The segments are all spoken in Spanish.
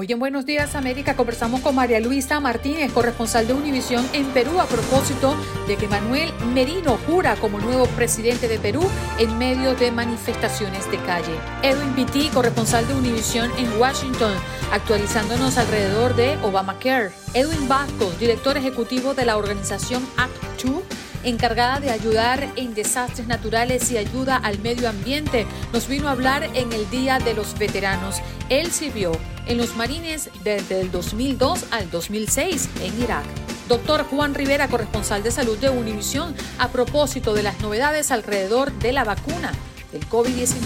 Hoy en Buenos Días América conversamos con María Luisa Martínez, corresponsal de Univisión en Perú, a propósito de que Manuel Merino jura como nuevo presidente de Perú en medio de manifestaciones de calle. Edwin Pitti, corresponsal de Univisión en Washington, actualizándonos alrededor de Obamacare. Edwin Vasco, director ejecutivo de la organización Act 2 encargada de ayudar en desastres naturales y ayuda al medio ambiente, nos vino a hablar en el Día de los Veteranos. Él sirvió en los Marines desde el 2002 al 2006 en Irak. Doctor Juan Rivera, corresponsal de salud de Univisión, a propósito de las novedades alrededor de la vacuna del COVID-19.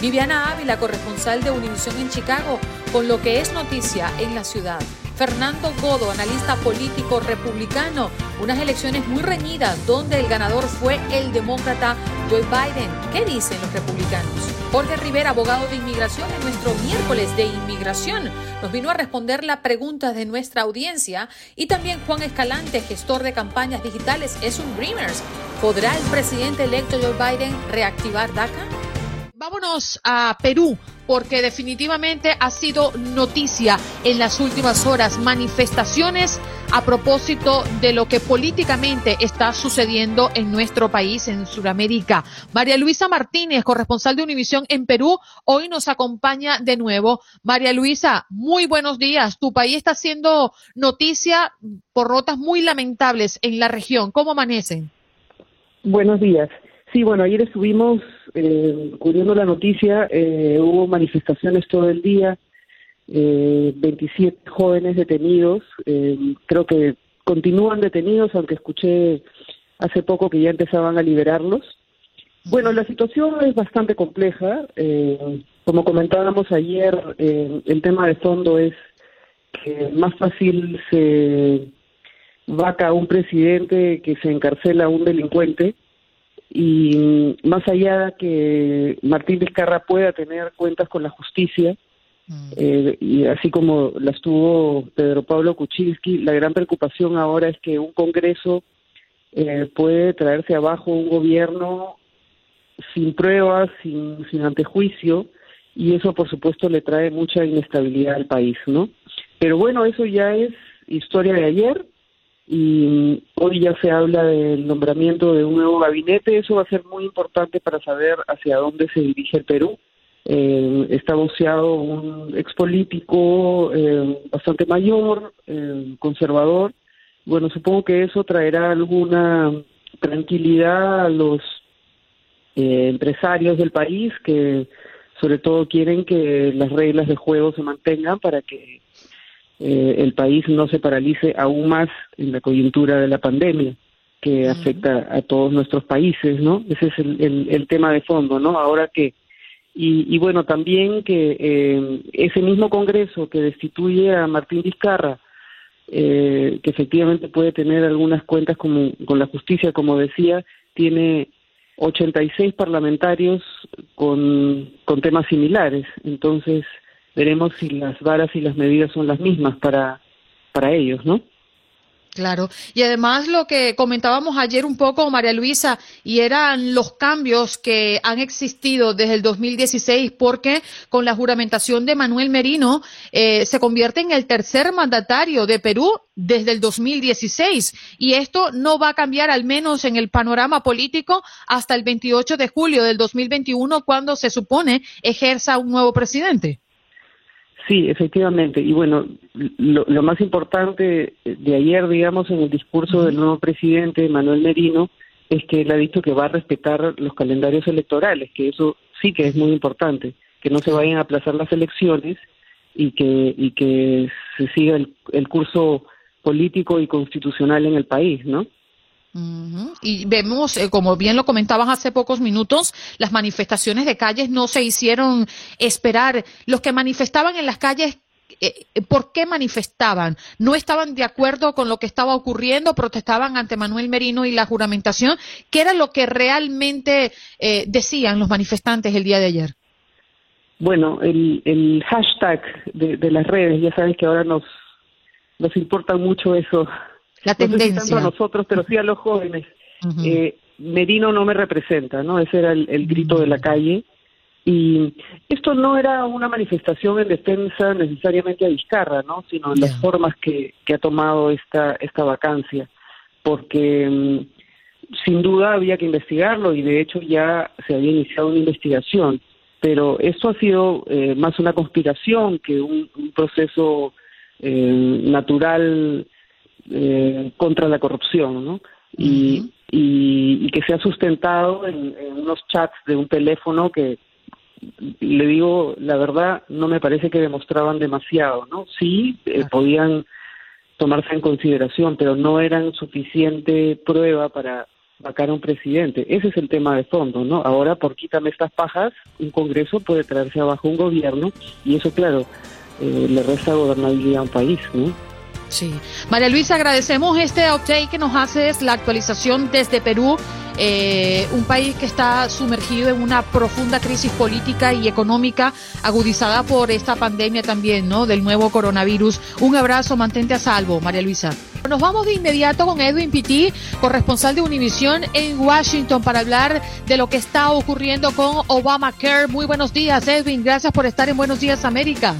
Viviana Ávila, corresponsal de Univisión en Chicago, con lo que es noticia en la ciudad. Fernando Godo, analista político republicano, unas elecciones muy reñidas donde el ganador fue el demócrata Joe Biden. ¿Qué dicen los republicanos? Jorge Rivera, abogado de inmigración, en nuestro miércoles de inmigración, nos vino a responder la pregunta de nuestra audiencia y también Juan Escalante, gestor de campañas digitales, es un Dreamers. ¿Podrá el presidente electo Joe Biden reactivar DACA? Vámonos a Perú, porque definitivamente ha sido noticia en las últimas horas manifestaciones a propósito de lo que políticamente está sucediendo en nuestro país, en Sudamérica. María Luisa Martínez, corresponsal de Univisión en Perú, hoy nos acompaña de nuevo. María Luisa, muy buenos días. Tu país está haciendo noticia por notas muy lamentables en la región. ¿Cómo amanecen? Buenos días. Sí, bueno, ayer estuvimos eh, cubriendo la noticia, eh, hubo manifestaciones todo el día, eh, 27 jóvenes detenidos, eh, creo que continúan detenidos, aunque escuché hace poco que ya empezaban a liberarlos. Bueno, la situación es bastante compleja. eh, como comentábamos ayer, eh, el tema de fondo es que más fácil se vaca a un presidente que se encarcela a un delincuente y más allá de que Martín Vizcarra pueda tener cuentas con la justicia, eh, y así como las tuvo Pedro Pablo Kuczynski, la gran preocupación ahora es que un Congreso eh, puede traerse abajo un gobierno sin pruebas, sin, sin antejuicio, y eso por supuesto le trae mucha inestabilidad al país, ¿no? Pero bueno, eso ya es historia de ayer, y hoy ya se habla del nombramiento de un nuevo gabinete. Eso va a ser muy importante para saber hacia dónde se dirige el Perú. Eh, está voceado un expolítico eh, bastante mayor, eh, conservador. Bueno, supongo que eso traerá alguna tranquilidad a los eh, empresarios del país que sobre todo quieren que las reglas de juego se mantengan para que eh, el país no se paralice aún más en la coyuntura de la pandemia que afecta a todos nuestros países, ¿no? Ese es el, el, el tema de fondo, ¿no? Ahora que Y, bueno, también que eh, ese mismo Congreso que destituye a Martín Vizcarra, eh, que efectivamente puede tener algunas cuentas con la justicia, como decía, tiene 86 parlamentarios con, con temas similares. Entonces, veremos si las varas y las medidas son las mismas para, para ellos, ¿no? Claro. Y además lo que comentábamos ayer un poco, María Luisa, y eran los cambios que han existido desde el 2016, porque con la juramentación de Manuel Merino eh, se convierte en el tercer mandatario de Perú desde el 2016. Y esto no va a cambiar, al menos en el panorama político, hasta el 28 de julio del 2021, cuando se supone ejerza un nuevo presidente. Sí, efectivamente. Y bueno, lo, más importante de ayer, digamos, en el discurso del nuevo presidente, Manuel Merino, es que él ha dicho que va a respetar los calendarios electorales, que eso sí que es muy importante, que no se vayan a aplazar las elecciones y que, y que se siga el, el curso político y constitucional en el país, ¿no? Y vemos, eh, como bien lo comentabas hace pocos minutos, las manifestaciones de calles no se hicieron esperar. Los que manifestaban en las calles, eh, eh, ¿por qué manifestaban? ¿No estaban de acuerdo con lo que estaba ocurriendo? ¿Protestaban ante Manuel Merino y la juramentación? ¿Qué era lo que realmente decían los manifestantes el día de ayer? Bueno, el, hashtag de, las redes, ya sabes que ahora nos, nos importa mucho eso la tendencia. No tanto a nosotros, pero sí a los jóvenes. eh, Merino no me representa, ¿no? Ese era el, grito de la calle. Y esto no era una manifestación en defensa necesariamente a Vizcarra, ¿no? Sino en las formas que, que ha tomado esta, esta vacancia. Porque mm, sin duda había que investigarlo y de hecho ya se había iniciado una investigación. Pero esto ha sido eh, más una conspiración que un, proceso eh, natural eh, contra la corrupción, ¿no? Y, y, que se ha sustentado en, unos chats de un teléfono que, le digo, la verdad, no me parece que demostraban demasiado, ¿no? Sí, eh, podían tomarse en consideración, pero no eran suficiente prueba para vacar a un presidente. Ese es el tema de fondo, ¿no? Ahora, por quítame estas pajas, un Congreso puede traerse abajo un gobierno y eso, claro, eh, le resta gobernabilidad a un país, ¿no? Sí. María Luisa, agradecemos este update que nos haces, la actualización desde Perú, eh, un país que está sumergido en una profunda crisis política y económica agudizada por esta pandemia también, ¿no? Del nuevo coronavirus. Un abrazo, mantente a salvo, María Luisa. Nos vamos de inmediato con Edwin Pitti, corresponsal de Univisión en Washington, para hablar de lo que está ocurriendo con Obamacare. Muy buenos días, Edwin. Gracias por estar en Buenos Días, América.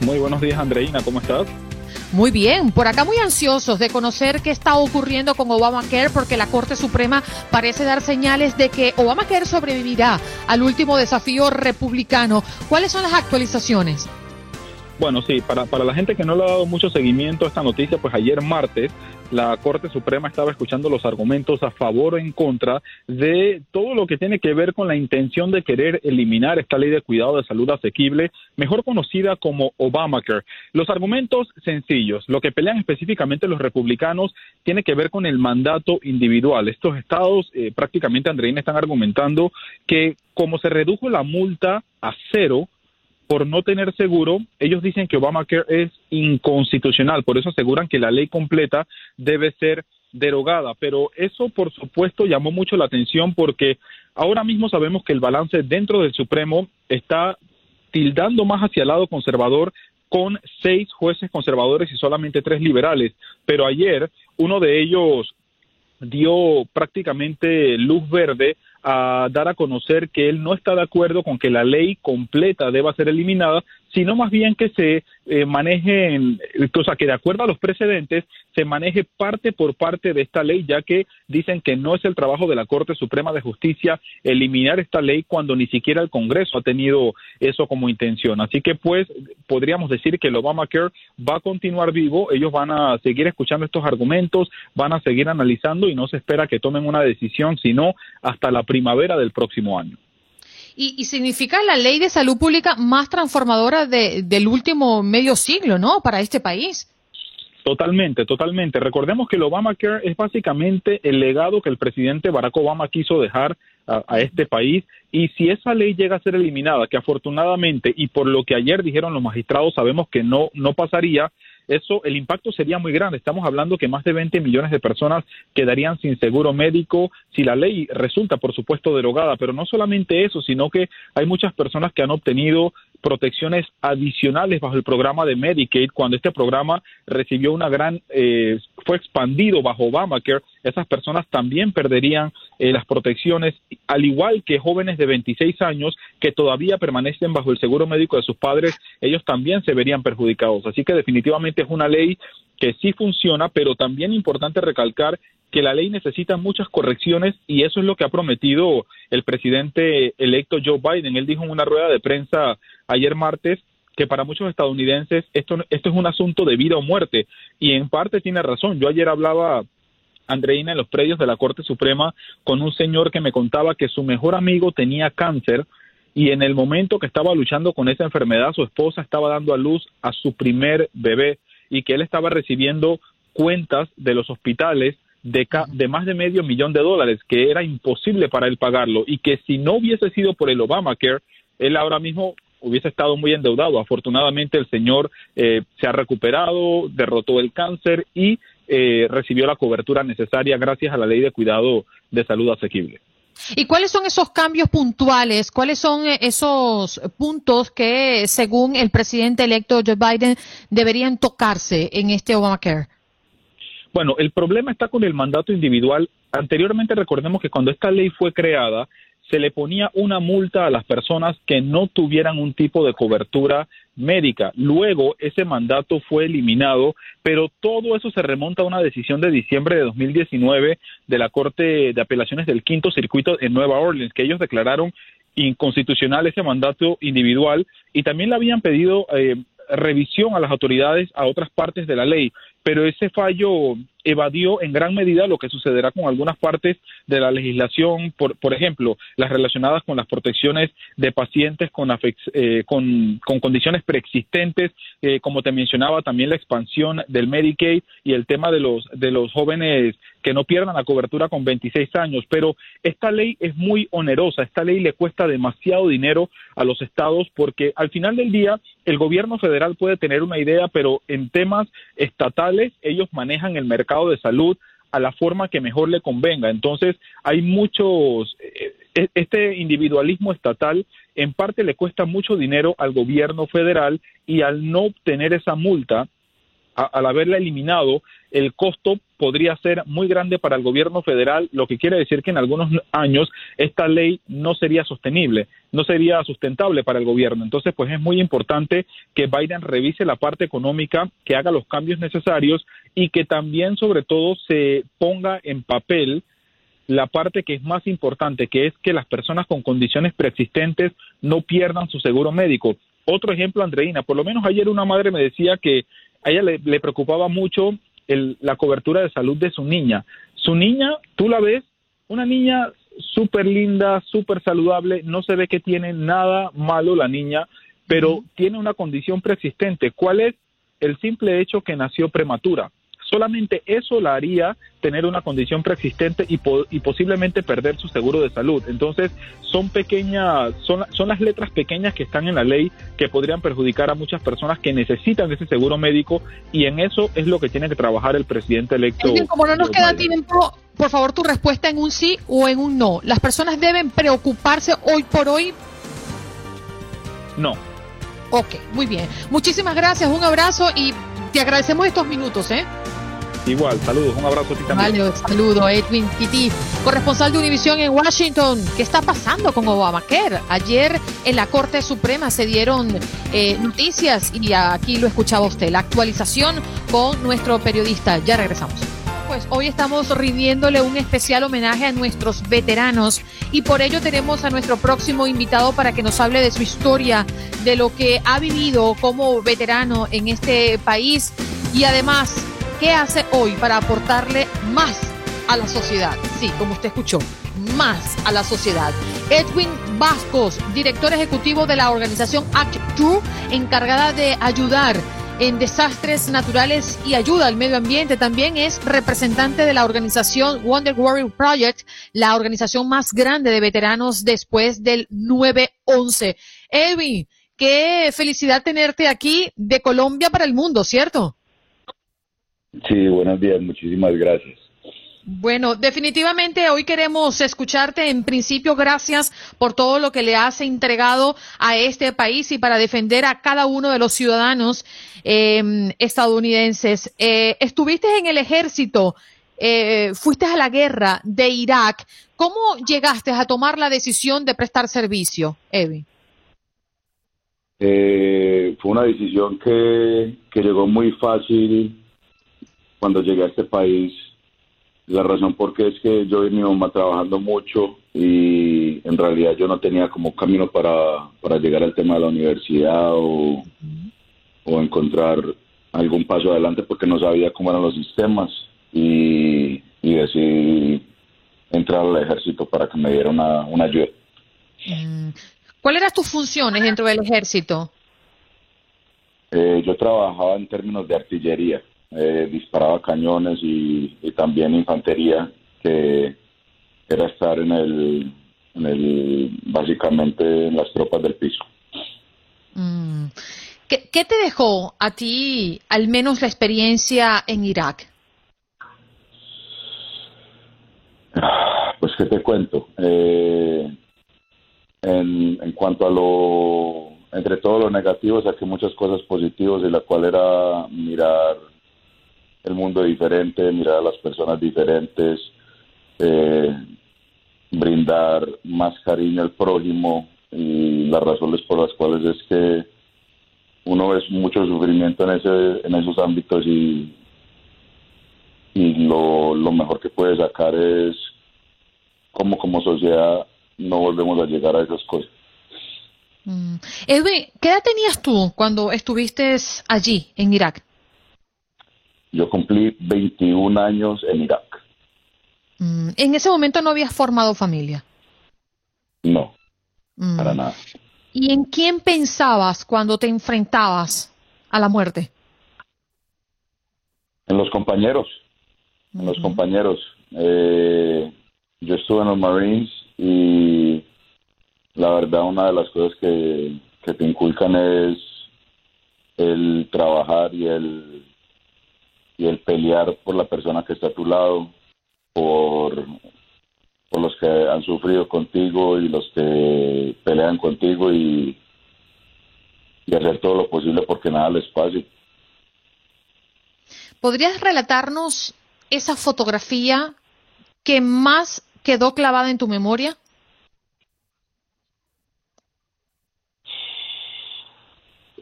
Muy buenos días, Andreina. ¿Cómo estás? Muy bien, por acá muy ansiosos de conocer qué está ocurriendo con Obamacare porque la Corte Suprema parece dar señales de que Obamacare sobrevivirá al último desafío republicano. ¿Cuáles son las actualizaciones? Bueno, sí, para, para la gente que no le ha dado mucho seguimiento a esta noticia, pues ayer martes la Corte Suprema estaba escuchando los argumentos a favor o en contra de todo lo que tiene que ver con la intención de querer eliminar esta ley de cuidado de salud asequible, mejor conocida como Obamacare. Los argumentos sencillos, lo que pelean específicamente los republicanos tiene que ver con el mandato individual. Estos estados eh, prácticamente, Andreina, están argumentando que como se redujo la multa a cero, por no tener seguro, ellos dicen que Obamacare es inconstitucional, por eso aseguran que la ley completa debe ser derogada, pero eso por supuesto llamó mucho la atención porque ahora mismo sabemos que el balance dentro del Supremo está tildando más hacia el lado conservador con seis jueces conservadores y solamente tres liberales, pero ayer uno de ellos dio prácticamente luz verde a dar a conocer que él no está de acuerdo con que la ley completa deba ser eliminada, sino más bien que se eh, manejen, o sea, que de acuerdo a los precedentes se maneje parte por parte de esta ley, ya que dicen que no es el trabajo de la Corte Suprema de Justicia eliminar esta ley cuando ni siquiera el Congreso ha tenido eso como intención. Así que pues podríamos decir que el Obamacare va a continuar vivo, ellos van a seguir escuchando estos argumentos, van a seguir analizando y no se espera que tomen una decisión, sino hasta la primavera del próximo año. Y, significa la ley de salud pública más transformadora del último medio siglo, ¿no? Para este país. Totalmente, totalmente. Recordemos que el Obamacare es básicamente el legado que el presidente Barack Obama quiso dejar a, a, este país. Y si esa ley llega a ser eliminada, que afortunadamente y por lo que ayer dijeron los magistrados sabemos que no, no pasaría, eso, el impacto sería muy grande. Estamos hablando que más de 20 millones de personas quedarían sin seguro médico si la ley resulta, por supuesto, derogada. Pero no solamente eso, sino que hay muchas personas que han obtenido protecciones adicionales bajo el programa de Medicaid cuando este programa recibió una gran, eh, fue expandido bajo Obamacare, esas personas también perderían eh, las protecciones, al igual que jóvenes de 26 años que todavía permanecen bajo el seguro médico de sus padres, ellos también se verían perjudicados. Así que definitivamente es una ley que sí funciona, pero también importante recalcar que la ley necesita muchas correcciones y eso es lo que ha prometido el presidente electo Joe Biden. Él dijo en una rueda de prensa ayer martes que para muchos estadounidenses esto, esto es un asunto de vida o muerte y en parte tiene razón. Yo ayer hablaba Andreina en los predios de la Corte Suprema con un señor que me contaba que su mejor amigo tenía cáncer y en el momento que estaba luchando con esa enfermedad su esposa estaba dando a luz a su primer bebé y que él estaba recibiendo cuentas de los hospitales de, de, más de medio millón de dólares, que era imposible para él pagarlo y que si no hubiese sido por el Obamacare, él ahora mismo hubiese estado muy endeudado. Afortunadamente el señor eh, se ha recuperado, derrotó el cáncer y eh, recibió la cobertura necesaria gracias a la ley de cuidado de salud asequible. ¿Y cuáles son esos cambios puntuales? ¿Cuáles son eh, esos puntos que, según el presidente electo Joe Biden, deberían tocarse en este Obamacare? Bueno, el problema está con el mandato individual. Anteriormente recordemos que cuando esta ley fue creada, se le ponía una multa a las personas que no tuvieran un tipo de cobertura médica. Luego ese mandato fue eliminado, pero todo eso se remonta a una decisión de diciembre de 2019 de la Corte de Apelaciones del Quinto Circuito en Nueva Orleans, que ellos declararon inconstitucional ese mandato individual y también le habían pedido eh, revisión a las autoridades a otras partes de la ley pero ese fallo evadió en gran medida lo que sucederá con algunas partes de la legislación, por, por ejemplo, las relacionadas con las protecciones de pacientes con, eh, con, con, condiciones preexistentes, eh, como te mencionaba, también la expansión del Medicaid y el tema de los, de los jóvenes que no pierdan la cobertura con 26 años. Pero esta ley es muy onerosa, esta ley le cuesta demasiado dinero a los estados porque al final del día el gobierno federal puede tener una idea, pero en temas estatales ellos manejan el mercado de salud a la forma que mejor le convenga. Entonces, hay muchos, eh, e, este individualismo estatal en parte le cuesta mucho dinero al gobierno federal y al no obtener esa multa, al haberla eliminado, el costo podría ser muy grande para el gobierno federal, lo que quiere decir que en algunos años esta ley no sería sostenible, no sería sustentable para el gobierno. Entonces, pues es muy importante que Biden revise la parte económica, que haga los cambios necesarios y que también, sobre todo, se ponga en papel la parte que es más importante, que es que las personas con condiciones preexistentes no pierdan su seguro médico. Otro ejemplo, Andreina, por lo menos ayer una madre me decía que a ella le, le preocupaba mucho la cobertura de salud de su niña. Su niña, tú la ves, una niña súper linda, súper saludable, no se ve que tiene nada malo la niña, pero tiene una condición preexistente. ¿Cuál es? El simple hecho que nació prematura. Solamente eso la haría tener una condición preexistente y, y, posiblemente perder su seguro de salud. Entonces, son pequeñas, son, son las letras pequeñas que están en la ley que podrían perjudicar a muchas personas que necesitan ese seguro médico y en eso es lo que tiene que trabajar el presidente electo. como no nos queda tiempo, por favor, tu respuesta en un sí o en un no. ¿Las personas deben preocuparse hoy por hoy? No. Ok, muy bien. Muchísimas gracias, un abrazo y te agradecemos estos minutos, ¿eh? Igual, saludos, un abrazo a ti también. Vale, saludo, Edwin Titi, corresponsal de Univisión en Washington. ¿Qué está pasando con Obamacare? Ayer en la Corte Suprema se dieron eh, noticias y aquí lo escuchaba usted, la actualización con nuestro periodista. Ya regresamos. Pues hoy estamos rindiéndole un especial homenaje a nuestros veteranos y por ello tenemos a nuestro próximo invitado para que nos hable de su historia, de lo que ha vivido como veterano en este país y además ¿Qué hace hoy para aportarle más a la sociedad? Sí, como usted escuchó, más a la sociedad. Edwin Vascos, director ejecutivo de la organización Act True, encargada de ayudar en desastres naturales y ayuda al medio ambiente. También es representante de la organización Wonder Warrior Project, la organización más grande de veteranos después del 9-11. Edwin, qué felicidad tenerte aquí de Colombia para el mundo, ¿cierto? Sí, buenos días, muchísimas gracias. Bueno, definitivamente hoy queremos escucharte. En principio, gracias por todo lo que le has entregado a este país y para defender a cada uno de los ciudadanos em, estadounidenses. Eh, estuviste en el ejército, eh, fuiste a la guerra de Irak. ¿Cómo llegaste a tomar la decisión de prestar servicio, Evi? Eh, fue una decisión que, que llegó muy fácil cuando llegué a este país la razón por qué es que yo y mi mamá trabajando mucho y en realidad yo no tenía como camino para, para llegar al tema de la universidad o, o encontrar algún paso adelante porque no sabía cómo eran los sistemas y, y decidí entrar al ejército para que me diera una, una ayuda. Mm. ¿Cuáles eran tus funciones dentro del ejército? Eh, yo trabajaba en términos de artillería. Eh, disparaba cañones y, también infantería, que era estar en el, en el, básicamente en las tropas del piso. Mm. ¿Qué, ¿Qué, te dejó a ti, al menos la experiencia en Irak? Pues, ¿qué te cuento? Eh, en, en cuanto a lo, entre todo lo negativo, saqué muchas cosas positivas, y la cual era mirar el mundo diferente, mirar a las personas diferentes, eh, brindar más cariño al prójimo y las razones por las cuales es que uno ve mucho sufrimiento en ese en esos ámbitos y y lo, lo mejor que puede sacar es cómo como sociedad no volvemos a llegar a esas cosas. Mm. Edwin, ¿qué edad tenías tú cuando estuviste allí en Irak? Yo cumplí 21 años en Irak. Mm, ¿En ese momento no habías formado familia? No, mm. para nada. ¿Y en quién pensabas cuando te enfrentabas a la muerte? En los compañeros, en los compañeros. Eh, yo estuve en los Marines y la verdad una de las cosas que, que te inculcan es el trabajar y el y el pelear por la persona que está a tu lado, por, por los que han sufrido contigo y los que pelean contigo y, y hacer todo lo posible porque nada les pase. ¿Podrías relatarnos esa fotografía que más quedó clavada en tu memoria?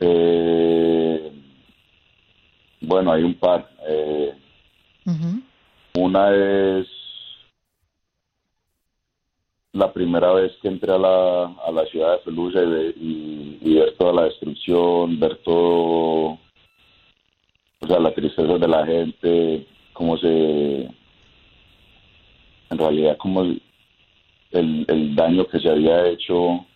Eh, bueno, hay un par. Eh, una es la primera vez que entré a la, a la ciudad de Pelusa y, y, ver toda la destrucción, ver todo, o sea, la tristeza de la gente, cómo se, en realidad, como el, el daño que se había hecho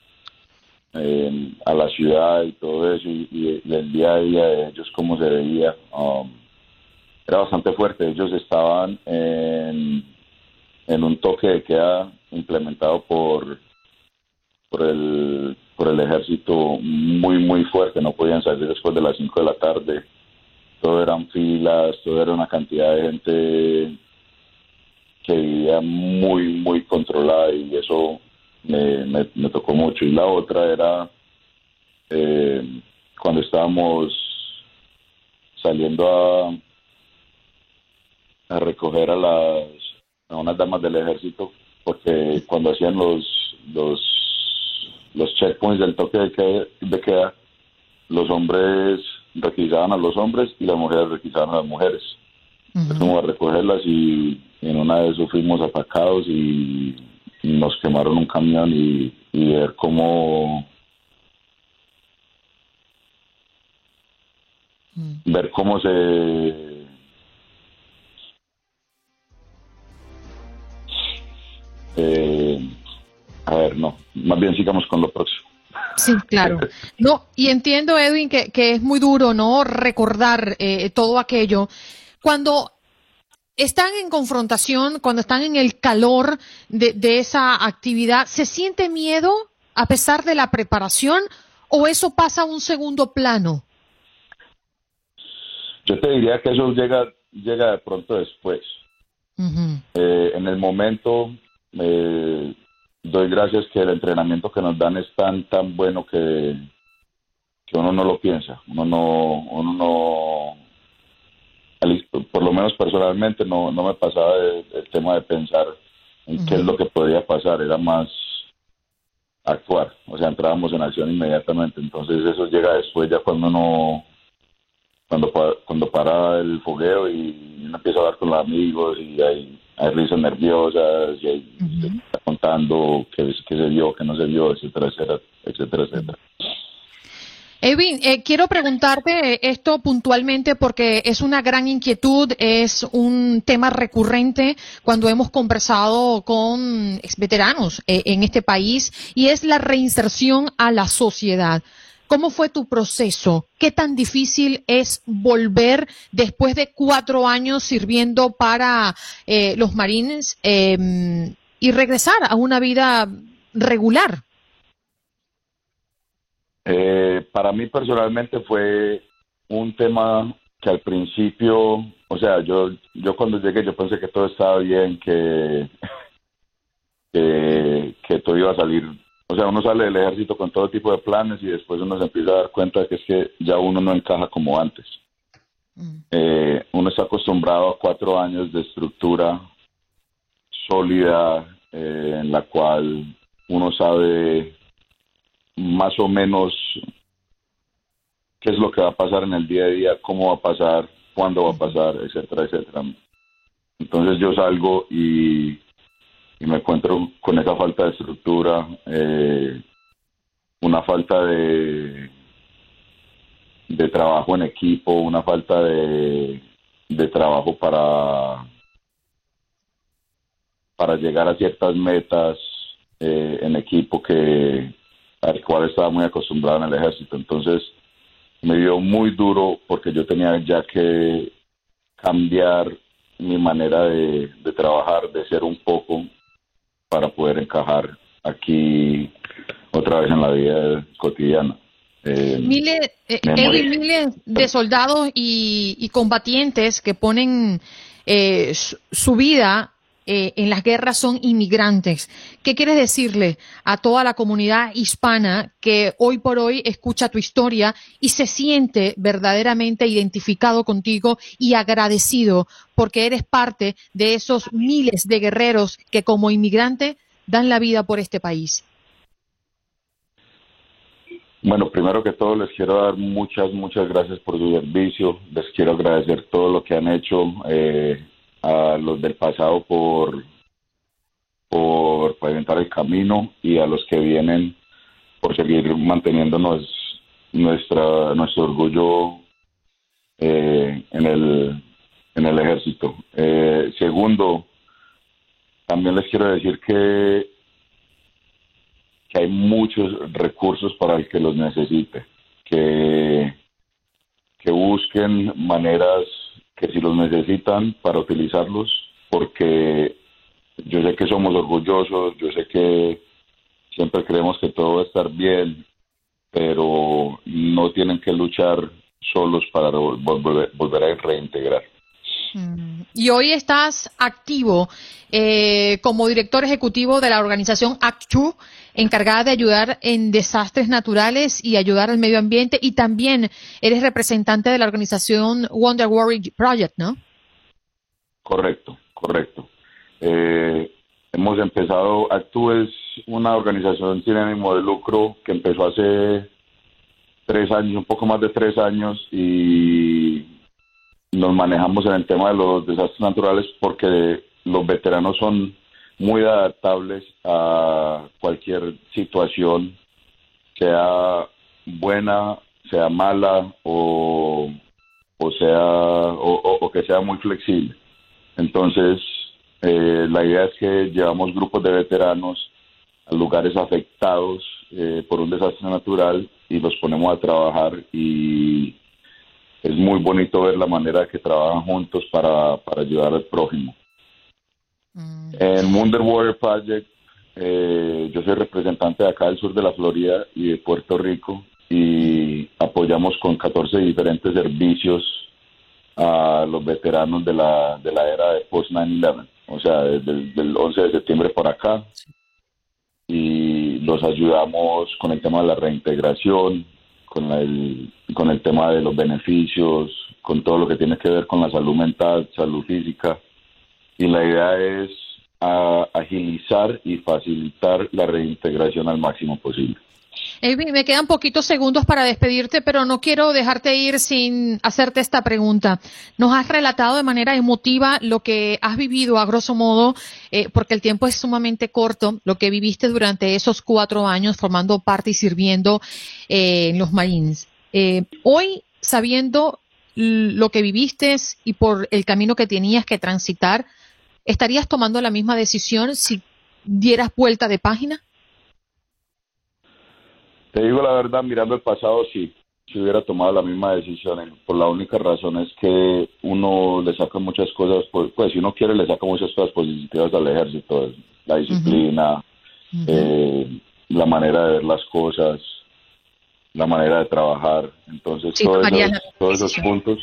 a la ciudad y todo eso, y, el día a día de ellos, cómo se veía, um, era bastante fuerte. Ellos estaban en, en un toque de queda implementado por, por, el, por el ejército muy, muy fuerte. No podían salir después de las 5 de la tarde. Todo eran filas, todo era una cantidad de gente que vivía muy, muy controlada y eso me, me, tocó mucho. Y la otra era eh, cuando estábamos saliendo a, a recoger a las a unas damas del ejército porque cuando hacían los los los checkpoints del toque de queda, de queda los hombres requisaban a los hombres y las mujeres requisaban a las mujeres. Fuimos a recogerlas y en una de esas fuimos atacados y nos quemaron un camión y, ver cómo mm. ver cómo se eh, a ver no más bien sigamos con lo próximo Sí, claro. No, y entiendo, Edwin, que, que es muy duro, ¿no? Recordar eh, todo aquello. Cuando están en confrontación, cuando están en el calor de, de esa actividad, ¿se siente miedo a pesar de la preparación o eso pasa a un segundo plano? Yo te diría que eso llega, llega de pronto después. Eh, en el momento, eh, doy gracias que el entrenamiento que nos dan es tan, tan bueno que, que uno no lo piensa. Uno no, uno no, por lo menos personalmente no, no me pasaba el, tema de pensar en qué es lo que podría pasar, era más actuar, o sea, entrábamos en acción inmediatamente, entonces eso llega después ya cuando uno cuando cuando para el fogueo y uno empieza a hablar con los amigos y hay, hay risas nerviosas y hay, está contando qué, qué se vio, qué no se vio, etcétera, etcétera, etcétera, etcétera. Edwin, eh, quiero preguntarte esto puntualmente porque es una gran inquietud, es un tema recurrente cuando hemos conversado con veteranos eh, en este país y es la reinserción a la sociedad. ¿Cómo fue tu proceso? ¿Qué tan difícil es volver después de cuatro años sirviendo para eh, los marines em, y regresar a una vida regular? Eh, para mí personalmente fue un tema que al principio, o sea, yo, yo cuando llegué yo pensé que todo estaba bien, que, que, que todo iba a salir o sea, uno sale del ejército con todo tipo de planes y después uno se empieza a dar cuenta de que es que ya uno no encaja como antes. Mm. Eh, uno está acostumbrado a cuatro años de estructura sólida eh, en la cual uno sabe más o menos qué es lo que va a pasar en el día a día, cómo va a pasar, cuándo va a pasar, etcétera, etcétera. Entonces yo salgo y y me encuentro con esa falta de estructura, eh, una falta de, de trabajo en equipo, una falta de, de trabajo para, para llegar a ciertas metas eh, en equipo que al cual estaba muy acostumbrado en el ejército. Entonces me dio muy duro porque yo tenía ya que cambiar mi manera de, de trabajar, de ser un poco para poder encajar aquí otra vez en la vida cotidiana. Eh, miles, eh, miles de soldados y, combatientes que ponen eh, su, vida en las guerras son inmigrantes. ¿Qué quieres decirle a toda la comunidad hispana que hoy por hoy escucha tu historia y se siente verdaderamente identificado contigo y agradecido porque eres parte de esos miles de guerreros que como inmigrante dan la vida por este país? Bueno, primero que todo les quiero dar muchas, muchas gracias por su servicio. Les quiero agradecer todo lo que han hecho eh, a los del pasado por, por pavimentar el camino y a los que vienen por seguir manteniéndonos nuestra, nuestro orgullo eh, en, el, en el ejército. Eh, segundo, también les quiero decir que, que hay muchos recursos para el que los necesite, que, que busquen maneras que si los necesitan para utilizarlos, porque yo sé que somos orgullosos, yo sé que siempre creemos que todo va a estar bien, pero no tienen que luchar solos para volver, volver a reintegrar. Mm. Y hoy estás activo eh, como director ejecutivo de la organización ACTU, encargada de ayudar en desastres naturales y ayudar al medio ambiente, y también eres representante de la organización Wonder Warrior Project, ¿no? Correcto, correcto. Eh, hemos empezado, ACTU es una organización sin ánimo de lucro que empezó hace tres años, un poco más de tres años, y nos manejamos en el tema de los desastres naturales porque los veteranos son muy adaptables a cualquier situación, sea buena, sea mala o, o sea o, que sea muy flexible. Entonces, eh, la idea es que llevamos grupos de veteranos a lugares afectados eh, por un desastre natural y los ponemos a trabajar y es muy bonito ver la manera que trabajan juntos para, para ayudar al prójimo. En Wonder Water Project, eh, yo soy representante de acá del sur de la Florida y de Puerto Rico y apoyamos con 14 diferentes servicios a los veteranos de la, de la era de post 9-11, o sea, desde el 11 de septiembre por acá. Y los ayudamos con el tema de la reintegración, con el, con el tema de los beneficios, con todo lo que tiene que ver con la salud mental, salud física. Y la idea es a agilizar y facilitar la reintegración al máximo posible. Edwin, me quedan poquitos segundos para despedirte, pero no quiero dejarte ir sin hacerte esta pregunta. Nos has relatado de manera emotiva lo que has vivido, a grosso modo, eh, porque el tiempo es sumamente corto, lo que viviste durante esos cuatro años formando parte y sirviendo eh, en los Marines. Eh, hoy, sabiendo lo que viviste y por el camino que tenías que transitar, ¿estarías tomando la misma decisión si dieras vuelta de página? Te digo la verdad, mirando el pasado, sí, si hubiera tomado la misma decisión. Por la única razón es que uno le saca muchas cosas, pues, pues si uno quiere, le saca muchas cosas positivas al ejército, la disciplina, eh, la manera de ver las cosas, la manera de trabajar. Entonces, todos, todos esos puntos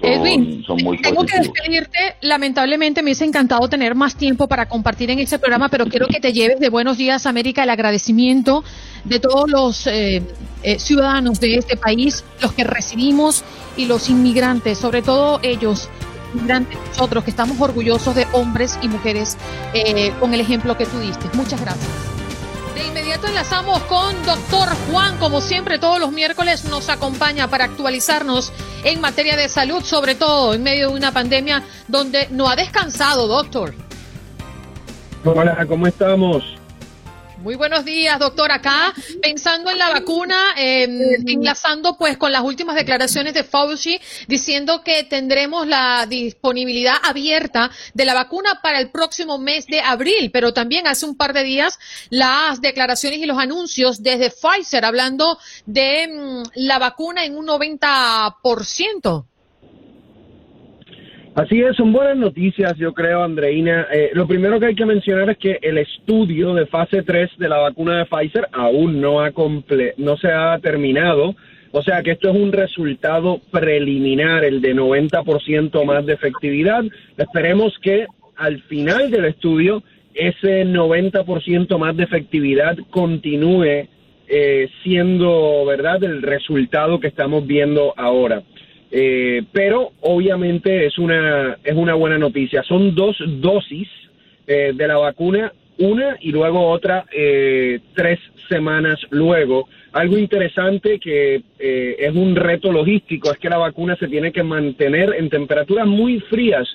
Edwin, tengo que despedirte. Lamentablemente me hubiese encantado tener más tiempo para compartir en este programa, pero quiero que te lleves de Buenos Días América el agradecimiento de todos los eh, eh, ciudadanos de este país, los que residimos y los inmigrantes, sobre todo ellos, inmigrantes, nosotros que estamos orgullosos de hombres y mujeres eh, con el ejemplo que tú diste. Muchas gracias. De inmediato enlazamos con doctor Juan, como siempre todos los miércoles nos acompaña para actualizarnos en materia de salud, sobre todo en medio de una pandemia donde no ha descansado, doctor. Hola, ¿cómo estamos? Muy buenos días, doctor. Acá pensando en la vacuna, em, enlazando pues con las últimas declaraciones de Fauci diciendo que tendremos la disponibilidad abierta de la vacuna para el próximo mes de abril, pero también hace un par de días las declaraciones y los anuncios desde Pfizer hablando de em, la vacuna en un 90%. Así es, son buenas noticias, yo creo, Andreina. Eh, lo primero que hay que mencionar es que el estudio de fase 3 de la vacuna de Pfizer aún no, ha comple no se ha terminado. O sea que esto es un resultado preliminar, el de 90% más de efectividad. Esperemos que al final del estudio ese 90% más de efectividad continúe eh, siendo, ¿verdad?, el resultado que estamos viendo ahora. Eh, pero obviamente es una, es una buena noticia. Son dos dosis eh, de la vacuna, una y luego otra eh, tres semanas luego. Algo interesante que es un reto logístico es que la vacuna se tiene que mantener en temperaturas muy frías,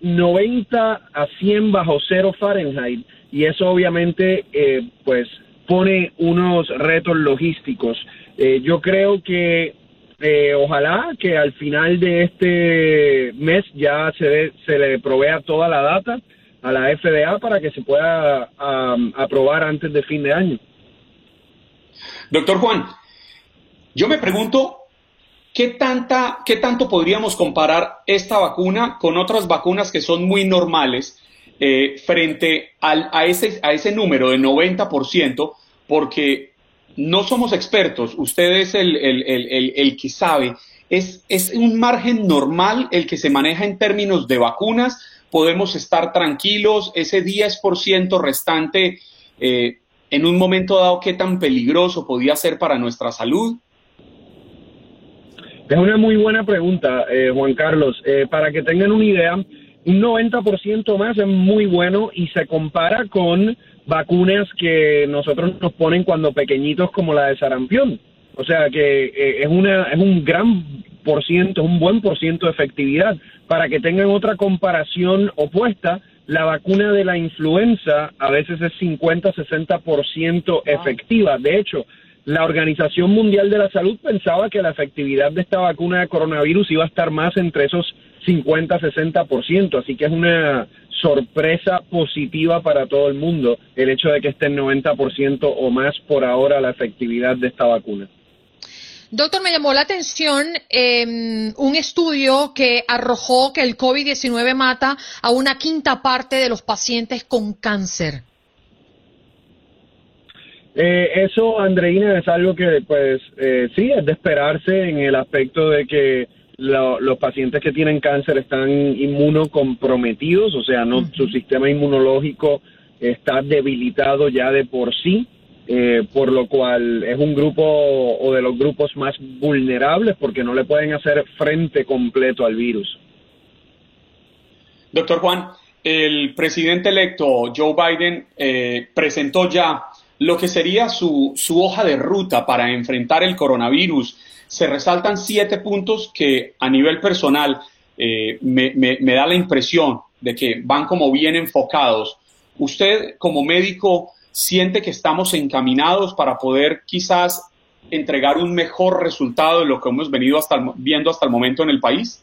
90 a 100 bajo cero Fahrenheit, y eso obviamente pues pone unos retos logísticos. yo creo que eh, ojalá que al final de este mes ya se, se le provea toda la data a la FDA para que se pueda aprobar antes de fin de año. Doctor Juan, yo me pregunto ¿qué, tanta, ¿qué tanto podríamos comparar esta vacuna con otras vacunas que son muy normales eh, frente al, a, ese, a ese número de 90%? Porque no somos expertos, usted es el, el, que sabe. ¿Es, ¿Es un margen normal el que se maneja en términos de vacunas? ¿Podemos estar tranquilos? ¿Ese 10% restante eh, en un momento dado qué tan peligroso podía ser para nuestra salud? Es una muy buena pregunta, eh, Juan Carlos. Eh, para que tengan una idea, un 90% más es muy bueno y se compara con vacunas que nosotros nos ponen cuando pequeñitos como la de sarampión. O sea que eh, es, una, es un gran por ciento, un buen por ciento de efectividad. Para que tengan otra comparación opuesta, la vacuna de la influenza a veces es 50-60% efectiva. De hecho, la Organización Mundial de la Salud pensaba que la efectividad de esta vacuna de coronavirus iba a estar más entre esos 50-60%, así que es una sorpresa positiva para todo el mundo el hecho de que esté en 90% o más por ahora la efectividad de esta vacuna. Doctor, me llamó la atención em, un estudio que arrojó que el COVID-19 mata a una quinta parte de los pacientes con cáncer. Eh, eso, Andreina, es algo que, pues, eh, sí, es de esperarse en el aspecto de que los pacientes que tienen cáncer están inmunocomprometidos, o sea, no, su sistema inmunológico está debilitado ya de por sí, eh, por lo cual es un grupo o de los grupos más vulnerables porque no le pueden hacer frente completo al virus. Doctor Juan, el presidente electo Joe Biden eh, presentó ya lo que sería su, su hoja de ruta para enfrentar el coronavirus se resaltan siete puntos que a nivel personal eh, me, da la impresión de que van como bien enfocados. ¿Usted como médico siente que estamos encaminados para poder quizás entregar un mejor resultado de lo que hemos venido hasta viendo hasta el momento en el país?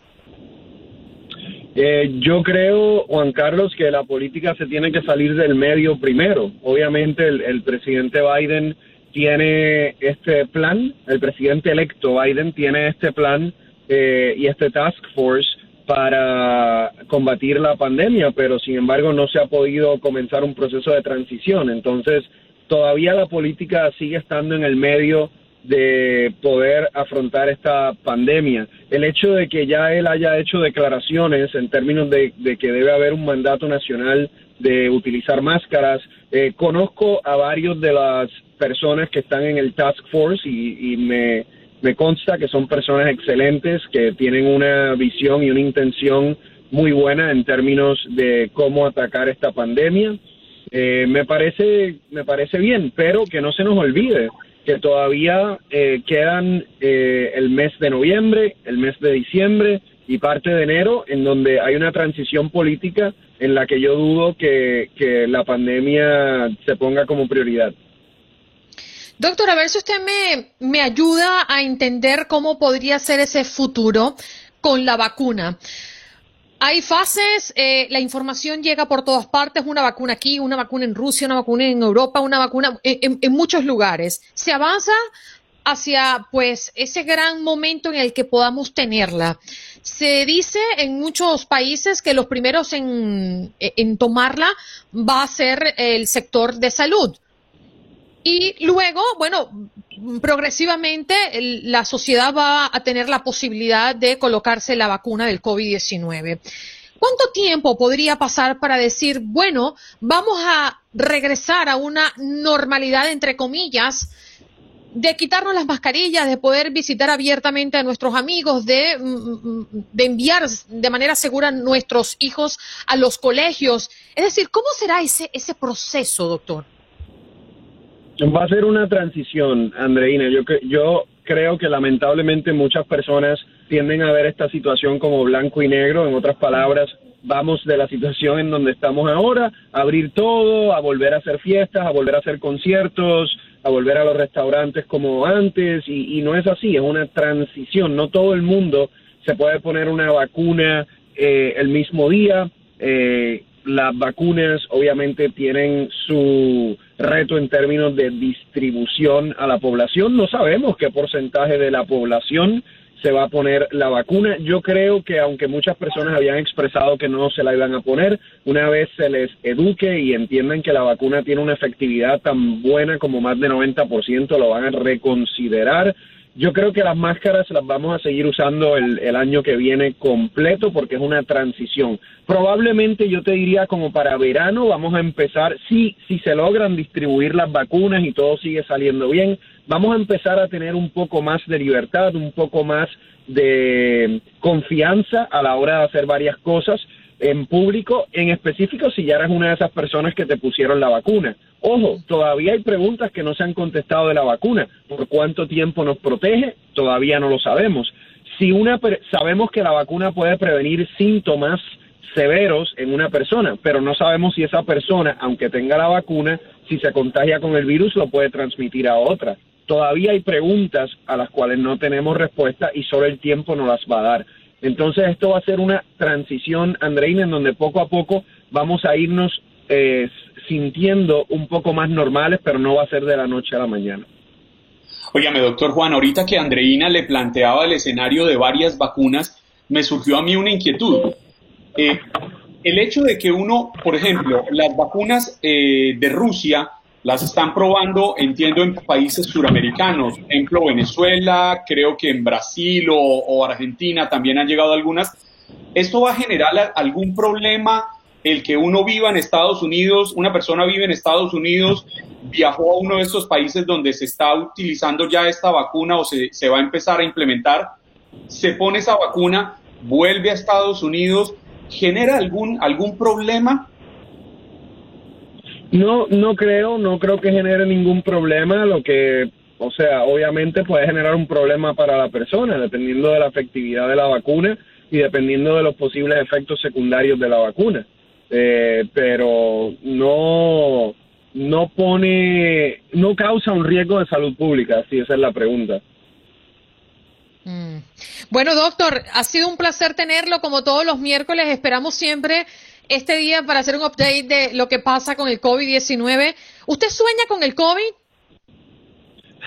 Eh, yo creo, Juan Carlos, que la política se tiene que salir del medio primero. Obviamente el presidente Biden tiene este plan, el presidente electo Biden tiene este plan eh, y este task force para combatir la pandemia, pero sin embargo no se ha podido comenzar un proceso de transición. Entonces, todavía la política sigue estando en el medio de poder afrontar esta pandemia. El hecho de que ya él haya hecho declaraciones en términos de, de que debe haber un mandato nacional de utilizar máscaras, eh, conozco a varios de las personas que están en el Task Force y, me, me consta que son personas excelentes, que tienen una visión y una intención muy buena en términos de cómo atacar esta pandemia. Eh, me parece me parece bien, pero que no se nos olvide que todavía eh, quedan eh, el mes de noviembre, el mes de diciembre y parte de enero, en donde hay una transición política en la que yo dudo que, que la pandemia se ponga como prioridad. Doctor, a ver si usted me, me ayuda a entender cómo podría ser ese futuro con la vacuna. Hay fases, eh, la información llega por todas partes, una vacuna aquí, una vacuna en Rusia, una vacuna en Europa, una vacuna en, en, muchos lugares. Se avanza hacia pues ese gran momento en el que podamos tenerla. Se dice en muchos países que los primeros en, en tomarla va a ser el sector de salud. Y luego, bueno, progresivamente la sociedad va a tener la posibilidad de colocarse la vacuna del COVID-19. ¿Cuánto tiempo podría pasar para decir, bueno, vamos a regresar a una normalidad, entre comillas, de quitarnos las mascarillas, de poder visitar abiertamente a nuestros amigos, de, mm, de enviar de manera segura nuestros hijos a los colegios? Es decir, ¿cómo será ese, ese proceso, doctor? Va a ser una transición, Andreina. Yo, yo creo que lamentablemente muchas personas tienden a ver esta situación como blanco y negro. En otras palabras, vamos de la situación en donde estamos ahora, a abrir todo, a volver a hacer fiestas, a volver a hacer conciertos, a volver a los restaurantes como antes. Y, no es así, es una transición. No todo el mundo se puede poner una vacuna eh, el mismo día. Eh, las vacunas obviamente tienen su reto en términos de distribución a la población. No sabemos qué porcentaje de la población se va a poner la vacuna. Yo creo que aunque muchas personas habían expresado que no se la iban a poner, una vez se les eduque y entiendan que la vacuna tiene una efectividad tan buena como más de 90%, lo van a reconsiderar. Yo creo que las máscaras las vamos a seguir usando el, el, año que viene completo porque es una transición. Probablemente yo te diría como para verano vamos a empezar, si, si se logran distribuir las vacunas y todo sigue saliendo bien, vamos a empezar a tener un poco más de libertad, un poco más de confianza a la hora de hacer varias cosas en público, en específico si ya eres una de esas personas que te pusieron la vacuna. Ojo, todavía hay preguntas que no se han contestado de la vacuna. ¿Por cuánto tiempo nos protege? Todavía no lo sabemos. Si una sabemos que la vacuna puede prevenir síntomas severos en una persona, pero no sabemos si esa persona, aunque tenga la vacuna, si se contagia con el virus, lo puede transmitir a otra. Todavía hay preguntas a las cuales no tenemos respuesta y solo el tiempo nos las va a dar Entonces esto va a ser una transición, Andreina, en donde poco a poco vamos a irnos eh, sintiendo un poco más normales, pero no va a ser de la noche a la mañana. Óigame, doctor Juan, ahorita que Andreina le planteaba el escenario de varias vacunas, me surgió a mí una inquietud. Eh, el hecho de que uno, por ejemplo, las vacunas eh, de Rusia las están probando, entiendo, en países suramericanos, por ejemplo, Venezuela, creo que en Brasil o, o Argentina también han llegado algunas. ¿Esto va a generar algún problema el que uno viva en Estados Unidos, una persona vive en Estados Unidos, viajó a uno de estos países donde se está utilizando ya esta vacuna o se, se va a empezar a implementar, se pone esa vacuna, vuelve a Estados Unidos, genera algún, algún problema no, no creo, no creo que genere ningún problema. Lo que, o sea, obviamente puede generar un problema para la persona, dependiendo de la efectividad de la vacuna y dependiendo de los posibles efectos secundarios de la vacuna. Eh, pero no, no pone, no causa un riesgo de salud pública, si esa es la pregunta. Mm. Bueno, doctor, ha sido un placer tenerlo como todos los miércoles. Esperamos siempre este día para hacer un update de lo que pasa con el COVID-19. ¿Usted sueña con el COVID?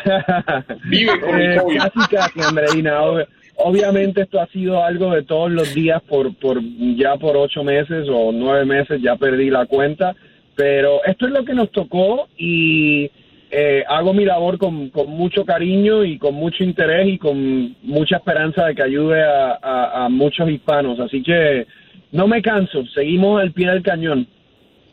Vive con el Eh, COVID. casi, casi, Andreina. Ob- Obviamente esto ha sido algo de todos los días por, por ya por ocho meses o nueve meses, ya perdí la cuenta, pero esto es lo que nos tocó y eh, hago mi labor con, con mucho cariño y con mucho interés y con mucha esperanza de que ayude a, a- a muchos hispanos, así que no me canso, seguimos al pie del cañón.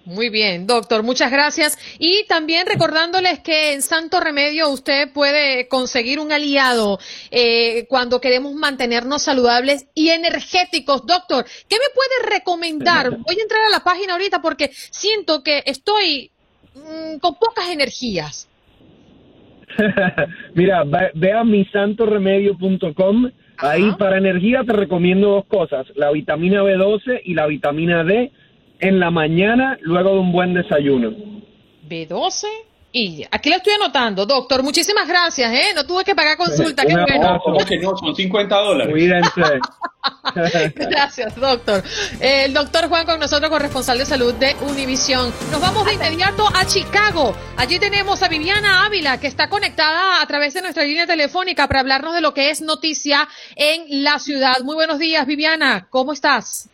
Muy bien, doctor, muchas gracias. Y también recordándoles que en Santo Remedio usted puede conseguir un aliado eh, cuando queremos mantenernos saludables y energéticos. Doctor, ¿qué me puede recomendar? Voy a entrar a la página ahorita porque siento que estoy mm, con pocas energías. Mira, ve, ve a misantoremedio.com. Ahí para energía te recomiendo dos cosas, la vitamina B12 y la vitamina D en la mañana luego de un buen desayuno. B12 y aquí lo estoy anotando. Doctor, muchísimas gracias, ¿eh? No tuve que pagar consulta, qué bueno. abrazo. ¿Cómo que no? Son 50 dólares. Cuídense. Gracias, doctor. El doctor Juan con nosotros, corresponsal de salud de Univisión. Nos vamos de inmediato a Chicago. Allí tenemos a Viviana Ávila, que está conectada a través de nuestra línea telefónica para hablarnos de lo que es noticia en la ciudad. Muy buenos días, Viviana. ¿Cómo estás?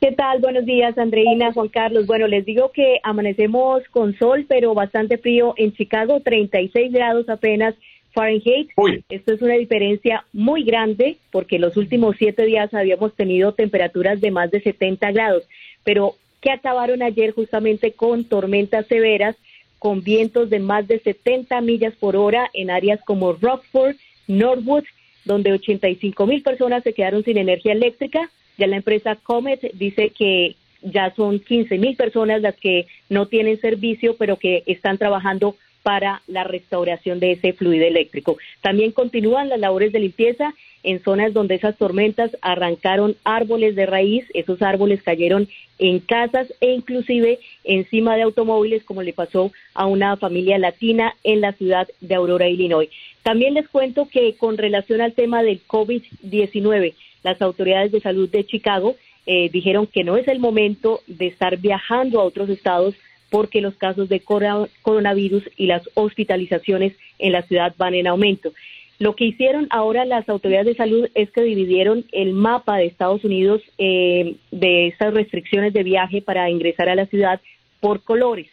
¿Qué tal? Buenos días, Andreina, Juan Carlos. Bueno, les digo que amanecemos con sol, pero bastante frío en Chicago, 36 grados apenas Fahrenheit. Esto es una diferencia muy grande porque los últimos siete días habíamos tenido temperaturas de más de 70 grados, pero que acabaron ayer justamente con tormentas severas, con vientos de más de 70 millas por hora en áreas como Rockford, Norwood, donde 85 mil personas se quedaron sin energía eléctrica. Ya la empresa Comet dice que ya son 15 mil personas las que no tienen servicio, pero que están trabajando para la restauración de ese fluido eléctrico. También continúan las labores de limpieza en zonas donde esas tormentas arrancaron árboles de raíz, esos árboles cayeron en casas e inclusive encima de automóviles, como le pasó a una familia latina en la ciudad de Aurora, Illinois. También les cuento que con relación al tema del COVID-19, las autoridades de salud de Chicago eh, dijeron que no es el momento de estar viajando a otros estados porque los casos de coronavirus y las hospitalizaciones en la ciudad van en aumento. Lo que hicieron ahora las autoridades de salud es que dividieron el mapa de Estados Unidos eh, de estas restricciones de viaje para ingresar a la ciudad por colores.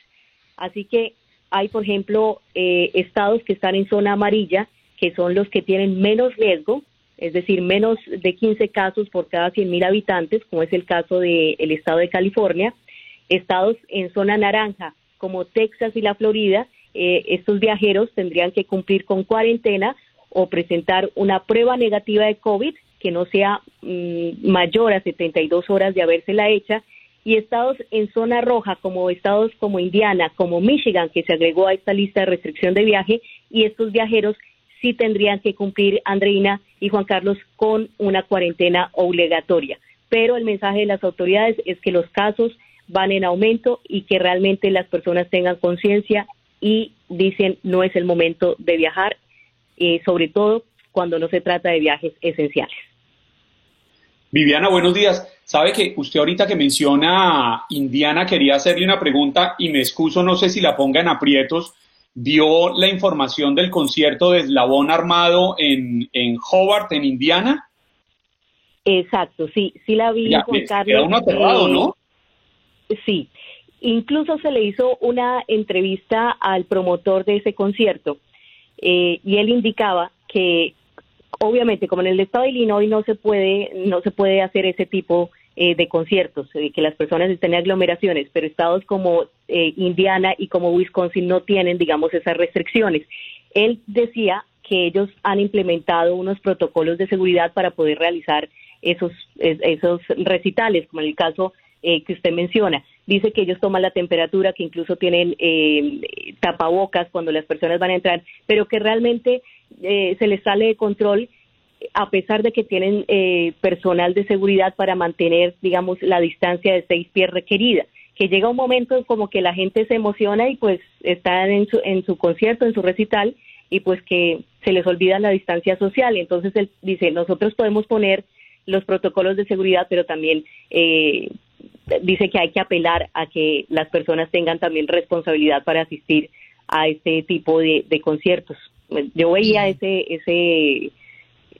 Así que hay, por ejemplo, eh, estados que están en zona amarilla, que son los que tienen menos riesgo, es decir, menos de 15 casos por cada 100.000 habitantes, como es el caso del estado de California. Estados en zona naranja, como Texas y la Florida, eh, estos viajeros tendrían que cumplir con cuarentena o presentar una prueba negativa de COVID que no sea mm, mayor a 72 horas de habérsela hecha y estados en zona roja como estados como Indiana, como Michigan, que se agregó a esta lista de restricción de viaje, y estos viajeros sí tendrían que cumplir, Andreina y Juan Carlos, con una cuarentena obligatoria. Pero el mensaje de las autoridades es que los casos van en aumento y que realmente las personas tengan conciencia y dicen no es el momento de viajar, eh, sobre todo cuando no se trata de viajes esenciales. Viviana, buenos días. Sabe que usted ahorita que menciona Indiana quería hacerle una pregunta y me excuso, no sé si la ponga en aprietos. ¿Vio la información del concierto de Eslabón Armado en, en Hobart, en Indiana? Exacto, sí, sí la vi, Juan Carlos. uno aterrado, ¿no? Eh, sí, incluso se le hizo una entrevista al promotor de ese concierto eh, y él indicaba que obviamente como en el estado de Illinois no se puede no se puede hacer ese tipo eh, de conciertos eh, que las personas estén en aglomeraciones pero estados como eh, Indiana y como Wisconsin no tienen digamos esas restricciones. Él decía que ellos han implementado unos protocolos de seguridad para poder realizar esos esos recitales como en el caso que usted menciona dice que ellos toman la temperatura que incluso tienen tapabocas cuando las personas van a entrar pero que realmente eh, se les sale de control a pesar de que tienen eh, personal de seguridad para mantener, digamos, la distancia de seis pies requerida. Que llega un momento como que la gente se emociona y pues están en su, en su concierto, en su recital, y pues que se les olvida la distancia social. Entonces él dice, nosotros podemos poner los protocolos de seguridad, pero también eh, dice que hay que apelar a que las personas tengan también responsabilidad para asistir a este tipo de conciertos yo veía ese, ese,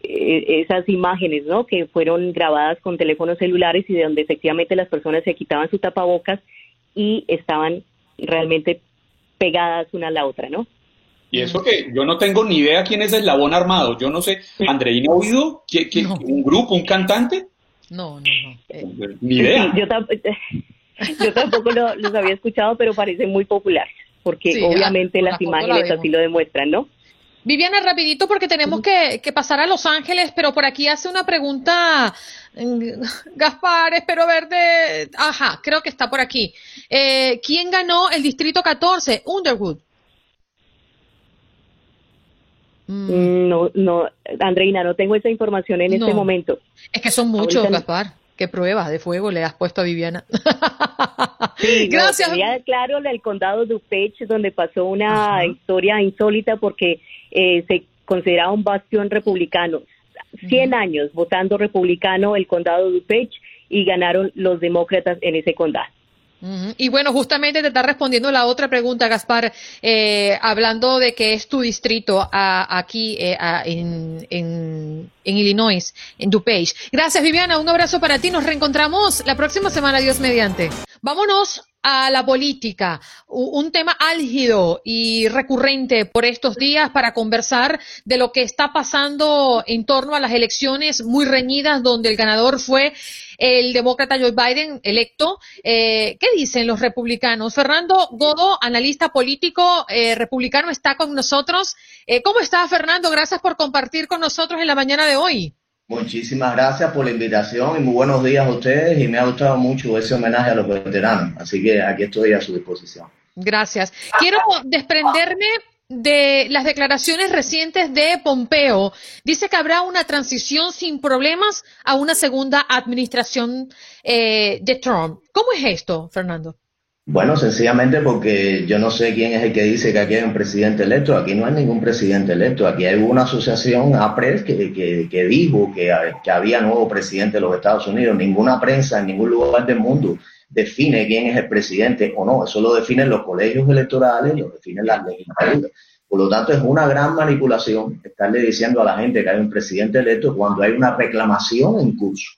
e, esas imágenes, ¿no? Que fueron grabadas con teléfonos celulares y de donde efectivamente las personas se quitaban su tapabocas y estaban realmente pegadas una a la otra, ¿no? Y eso que yo no tengo ni idea quién es el Eslabón Armado. Yo no sé, ¿Andreina ha oído? ¿Qué, un grupo, un cantante? No, no, no. Eh, ni idea. yo, tampoco los había escuchado, pero parece muy popular, porque obviamente las imágenes así lo demuestran, ¿no? Viviana, rapidito porque tenemos que, pasar a Los Ángeles, pero por aquí hace una pregunta mm, Gaspar, espero verte. Ajá, creo que está por aquí. Eh, ¿Quién ganó el Distrito 14? Underwood. Mm, no, no, Andreina, no tengo esa información en este momento. Es que son muchos, Gaspar. ¿Qué pruebas de fuego le has puesto a Viviana? Sí, Gracias. claro, el condado de DuPage, donde pasó una historia insólita porque eh, se consideraba un bastión republicano. 100 años votando republicano el condado de DuPage y ganaron los demócratas en ese condado. Y bueno, justamente te está respondiendo la otra pregunta, Gaspar, eh, hablando de que es tu distrito aquí eh, en, en, Illinois, en DuPage. Gracias, Viviana. Un abrazo para ti. Nos reencontramos la próxima semana, Dios mediante. Vámonos a la política, un tema álgido y recurrente por estos días para conversar de lo que está pasando en torno a las elecciones muy reñidas donde el ganador fue el demócrata Joe Biden electo. Eh, ¿Qué dicen los republicanos? Fernando Godo, analista político eh, republicano, está con nosotros. Eh, ¿Cómo está Fernando? Gracias por compartir con nosotros en la mañana de hoy. Muchísimas gracias por la invitación y muy buenos días a ustedes y me ha gustado mucho ese homenaje a los veteranos, así que aquí estoy a su disposición. Gracias. Quiero desprenderme de las declaraciones recientes de Pompeo. Dice que habrá una transición sin problemas a una segunda administración eh, de Trump. ¿Cómo es esto, Fernando? Bueno, sencillamente porque yo no sé quién es el que dice que aquí hay un presidente electo. Aquí no hay ningún presidente electo. Aquí hay una asociación, APRES, que, que, que dijo que, que, había nuevo presidente de los Estados Unidos. Ninguna prensa en ningún lugar del mundo define quién es el presidente o no. Eso lo definen los colegios electorales, lo definen las legislaturas. Por lo tanto, es una gran manipulación estarle diciendo a la gente que hay un presidente electo cuando hay una reclamación en curso.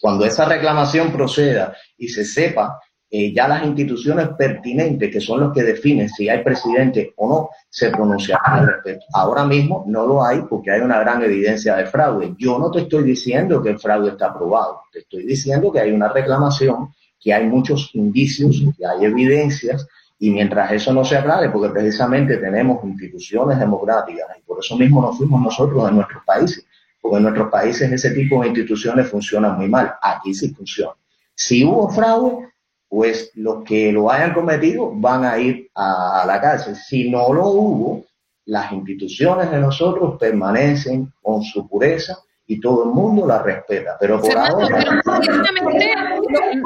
Cuando esa reclamación proceda y se sepa eh, ya las instituciones pertinentes, que son los que definen si hay presidente o no, se pronunciarán al respecto. Ahora mismo no lo hay porque hay una gran evidencia de fraude. Yo no te estoy diciendo que el fraude está aprobado, te estoy diciendo que hay una reclamación, que hay muchos indicios, que hay evidencias, y mientras eso no se aclare, porque precisamente tenemos instituciones democráticas, y por eso mismo nos fuimos nosotros en nuestros países, porque en nuestros países ese tipo de instituciones funcionan muy mal, aquí sí funciona. Si hubo fraude, pues los que lo hayan cometido van a ir a, la cárcel. Si no lo hubo, las instituciones de nosotros permanecen con su pureza y todo el mundo la respeta. Pero por ahora.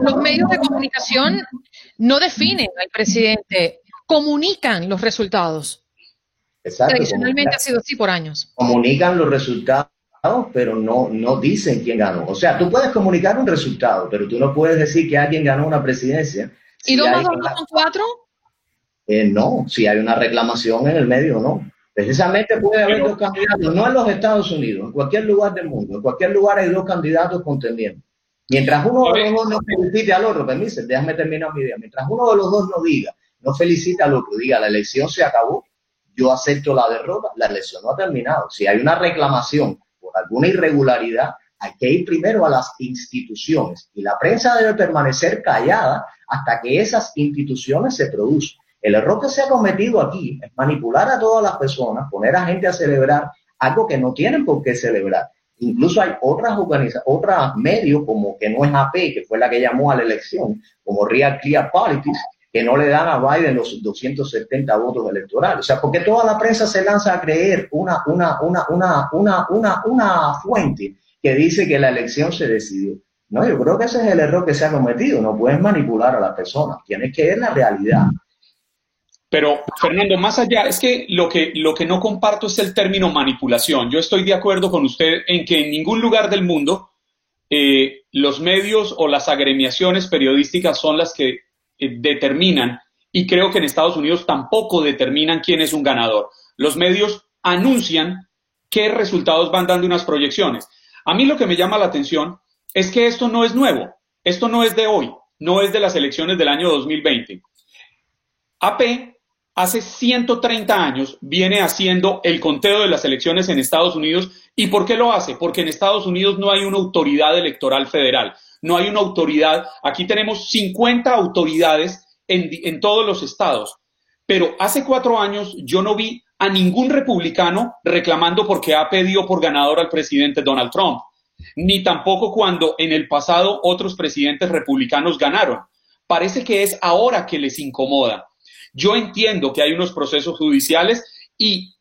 los, medios de comunicación no definen al presidente, comunican los resultados. Exacto, Tradicionalmente ha sido así por años. Comunican los resultados pero no, no dicen quién ganó. O sea, tú puedes comunicar un resultado, pero tú no puedes decir que alguien ganó una presidencia. ¿Y dos más dos son cuatro? Eh, no, si hay una reclamación en el medio, no. Precisamente puede haber dos candidatos, no en los Estados Unidos, en cualquier lugar del mundo, en cualquier lugar hay dos candidatos contendiendo. Mientras uno de los dos no felicite al otro, permíteme, déjame terminar mi idea, mientras uno de los dos no diga, no felicita al otro, diga, la elección se acabó, yo acepto la derrota, la elección no ha terminado. Si hay una reclamación por alguna irregularidad, hay que ir primero a las instituciones y la prensa debe permanecer callada hasta que esas instituciones se produzcan. El error que se ha cometido aquí es manipular a todas las personas, poner a gente a celebrar algo que no tienen por qué celebrar. Incluso hay otras organizaciones, otros medios como que no es AP, que fue la que llamó a la elección, como Real Clear Politics, que no le dan a Biden los 270 votos electorales. O sea, porque toda la prensa se lanza a creer una, una, una, una, una, una, una fuente que dice que la elección se decidió. No, yo creo que ese es el error que se ha cometido. No puedes manipular a las personas. Tienes que ver la realidad. Pero, Fernando, más allá, es que lo, que lo que no comparto es el término manipulación. Yo estoy de acuerdo con usted en que en ningún lugar del mundo eh, los medios o las agremiaciones periodísticas son las que determinan, y creo que en Estados Unidos tampoco determinan quién es un ganador. Los medios anuncian qué resultados van dando unas proyecciones. A mí lo que me llama la atención es que esto no es nuevo, esto no es de hoy, no es de las elecciones del año 2020. AP hace 130 años viene haciendo el conteo de las elecciones en Estados Unidos. ¿Y por qué lo hace? Porque en Estados Unidos no hay una autoridad electoral federal, no hay una autoridad. Aquí tenemos 50 autoridades en, en todos los estados. Pero hace cuatro años yo no vi a ningún republicano reclamando porque ha pedido por ganador al presidente Donald Trump, ni tampoco cuando en el pasado otros presidentes republicanos ganaron. Parece que es ahora que les incomoda. Yo entiendo que hay unos procesos judiciales y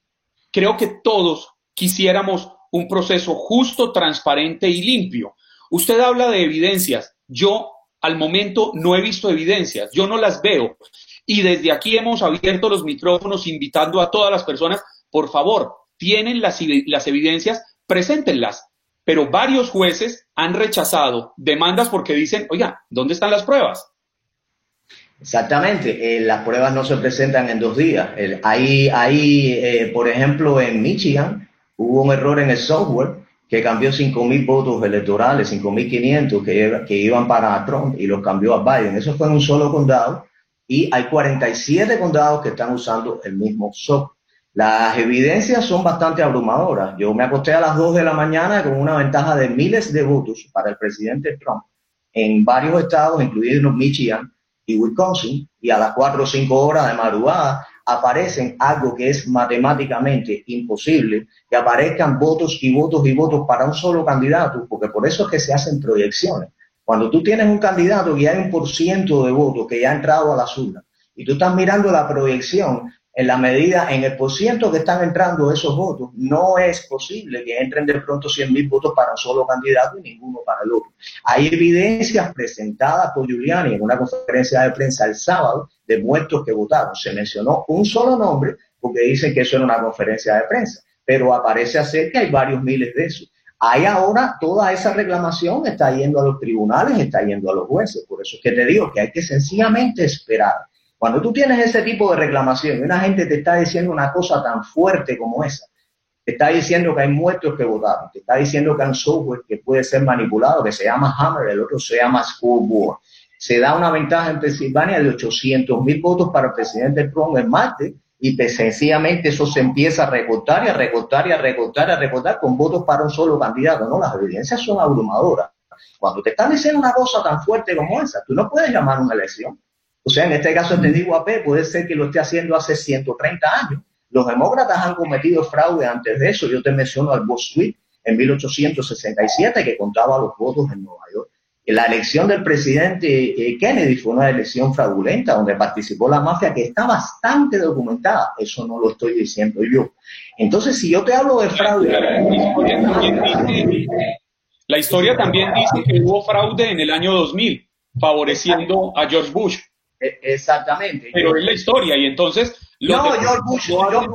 creo que todos quisiéramos un proceso justo, transparente y limpio. Usted habla de evidencias. Yo al momento no he visto evidencias, yo no las veo. Y desde aquí hemos abierto los micrófonos invitando a todas las personas, por favor, tienen las, las evidencias, preséntenlas. Pero varios jueces han rechazado demandas porque dicen, oiga, ¿dónde están las pruebas? Exactamente, eh, las pruebas no se presentan en dos días. ahí, ahí eh, por ejemplo, en Michigan hubo un error en el software que cambió 5.000 votos electorales, 5.500 que, que iban para Trump y los cambió a Biden. Eso fue en un solo condado y hay 47 condados que están usando el mismo software. Las evidencias son bastante abrumadoras. Yo me acosté a las 2 de la mañana con una ventaja de miles de votos para el presidente Trump en varios estados, incluidos Michigan, y Wisconsin, y a las 4 o 5 horas de madrugada aparecen algo que es matemáticamente imposible, que aparezcan votos y votos y votos para un solo candidato, porque por eso es que se hacen proyecciones. Cuando tú tienes un candidato que hay un por ciento de votos que ya ha entrado a la urnas, y tú estás mirando la proyección, en la medida, en el porciento que están entrando esos votos, no es posible que entren de pronto 100 mil votos para un solo candidato y ninguno para el otro. Hay evidencias presentadas por Giuliani en una conferencia de prensa el sábado de muertos que votaron. Se mencionó un solo nombre porque dicen que eso era una conferencia de prensa, pero aparece ser que hay varios miles de esos. Hay ahora toda esa reclamación está yendo a los tribunales, está yendo a los jueces. Por eso es que te digo que hay que sencillamente esperar cuando tú tienes ese tipo de reclamación y una gente te está diciendo una cosa tan fuerte como esa, te está diciendo que hay muertos que votaron, te está diciendo que hay un software que puede ser manipulado, que se llama Hammer, el otro se llama Scoreboard. Se da una ventaja en Pensilvania de 800 mil votos para el presidente Trump el martes y sencillamente eso se empieza a recortar y a recortar y a recortar y a recortar con votos para un solo candidato. No, las evidencias son abrumadoras. Cuando te están diciendo una cosa tan fuerte como esa, tú no puedes llamar una elección. O sea, en este caso te digo AP, puede ser que lo esté haciendo hace 130 años. Los demócratas han cometido fraude antes de eso. Yo te menciono al Tweet en 1867 que contaba los votos en Nueva York. La elección del presidente eh, Kennedy fue una elección fraudulenta donde participó la mafia que está bastante documentada. Eso no lo estoy diciendo yo. Entonces, si yo te hablo de fraude... La historia también dice que hubo fraude en el año 2000, favoreciendo a George Bush. E, exactamente. Pero es la historia y entonces no, George Bush, no,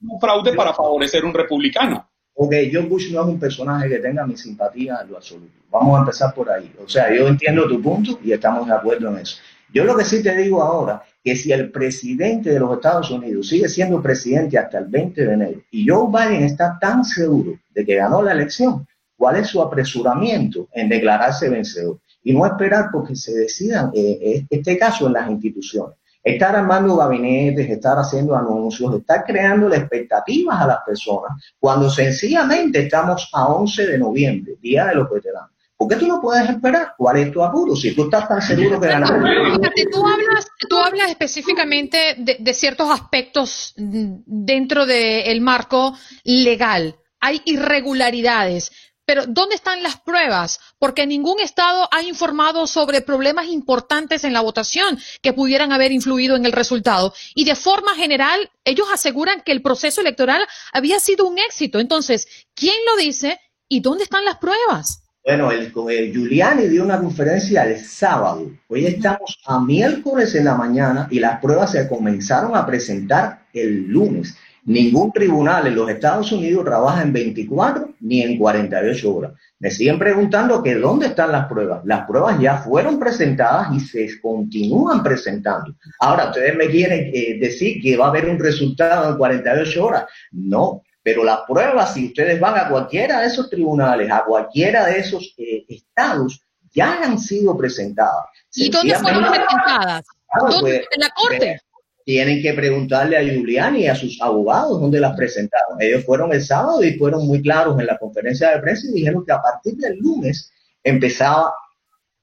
un fraude para favorecer un republicano. Porque George Bush no es un personaje que tenga mi simpatía en lo absoluto. Vamos a empezar por ahí. O sea, yo entiendo tu punto y estamos de acuerdo en eso. Yo lo que sí te digo ahora, que si el presidente de los Estados Unidos sigue siendo presidente hasta el 20 de enero y Joe Biden está tan seguro de que ganó la elección, ¿cuál es su apresuramiento en declararse vencedor? Y no esperar porque se decidan eh, eh, este caso en las instituciones. Estar armando gabinetes, estar haciendo anuncios, estar creando expectativas a las personas, cuando sencillamente estamos a 11 de noviembre, Día de los Veteranos. ¿Por qué tú no puedes esperar? ¿Cuál es tu apuro? Si tú estás tan seguro que ganas. Tú hablas, tú hablas específicamente de, ciertos aspectos dentro del marco legal. Hay irregularidades. Pero ¿dónde están las pruebas? Porque ningún Estado ha informado sobre problemas importantes en la votación que pudieran haber influido en el resultado. Y de forma general, ellos aseguran que el proceso electoral había sido un éxito. Entonces, ¿quién lo dice y dónde están las pruebas? Bueno, el, el Giuliani dio una conferencia el sábado. Hoy estamos a miércoles en la mañana y las pruebas se comenzaron a presentar el lunes. Ningún tribunal en los Estados Unidos trabaja en 24 ni en 48 horas. Me siguen preguntando que dónde están las pruebas. Las pruebas ya fueron presentadas y se continúan presentando. Ahora, ustedes me quieren eh, decir que va a haber un resultado en 48 horas. No, pero las pruebas, si ustedes van a cualquiera de esos tribunales, a cualquiera de esos eh, estados, ya han sido presentadas. ¿Y dónde fueron presentadas? ¿Dónde? Pues, ¿En la corte? Tienen que preguntarle a Giuliani y a sus abogados dónde las presentaron. Ellos fueron el sábado y fueron muy claros en la conferencia de prensa y dijeron que a partir del lunes empezaba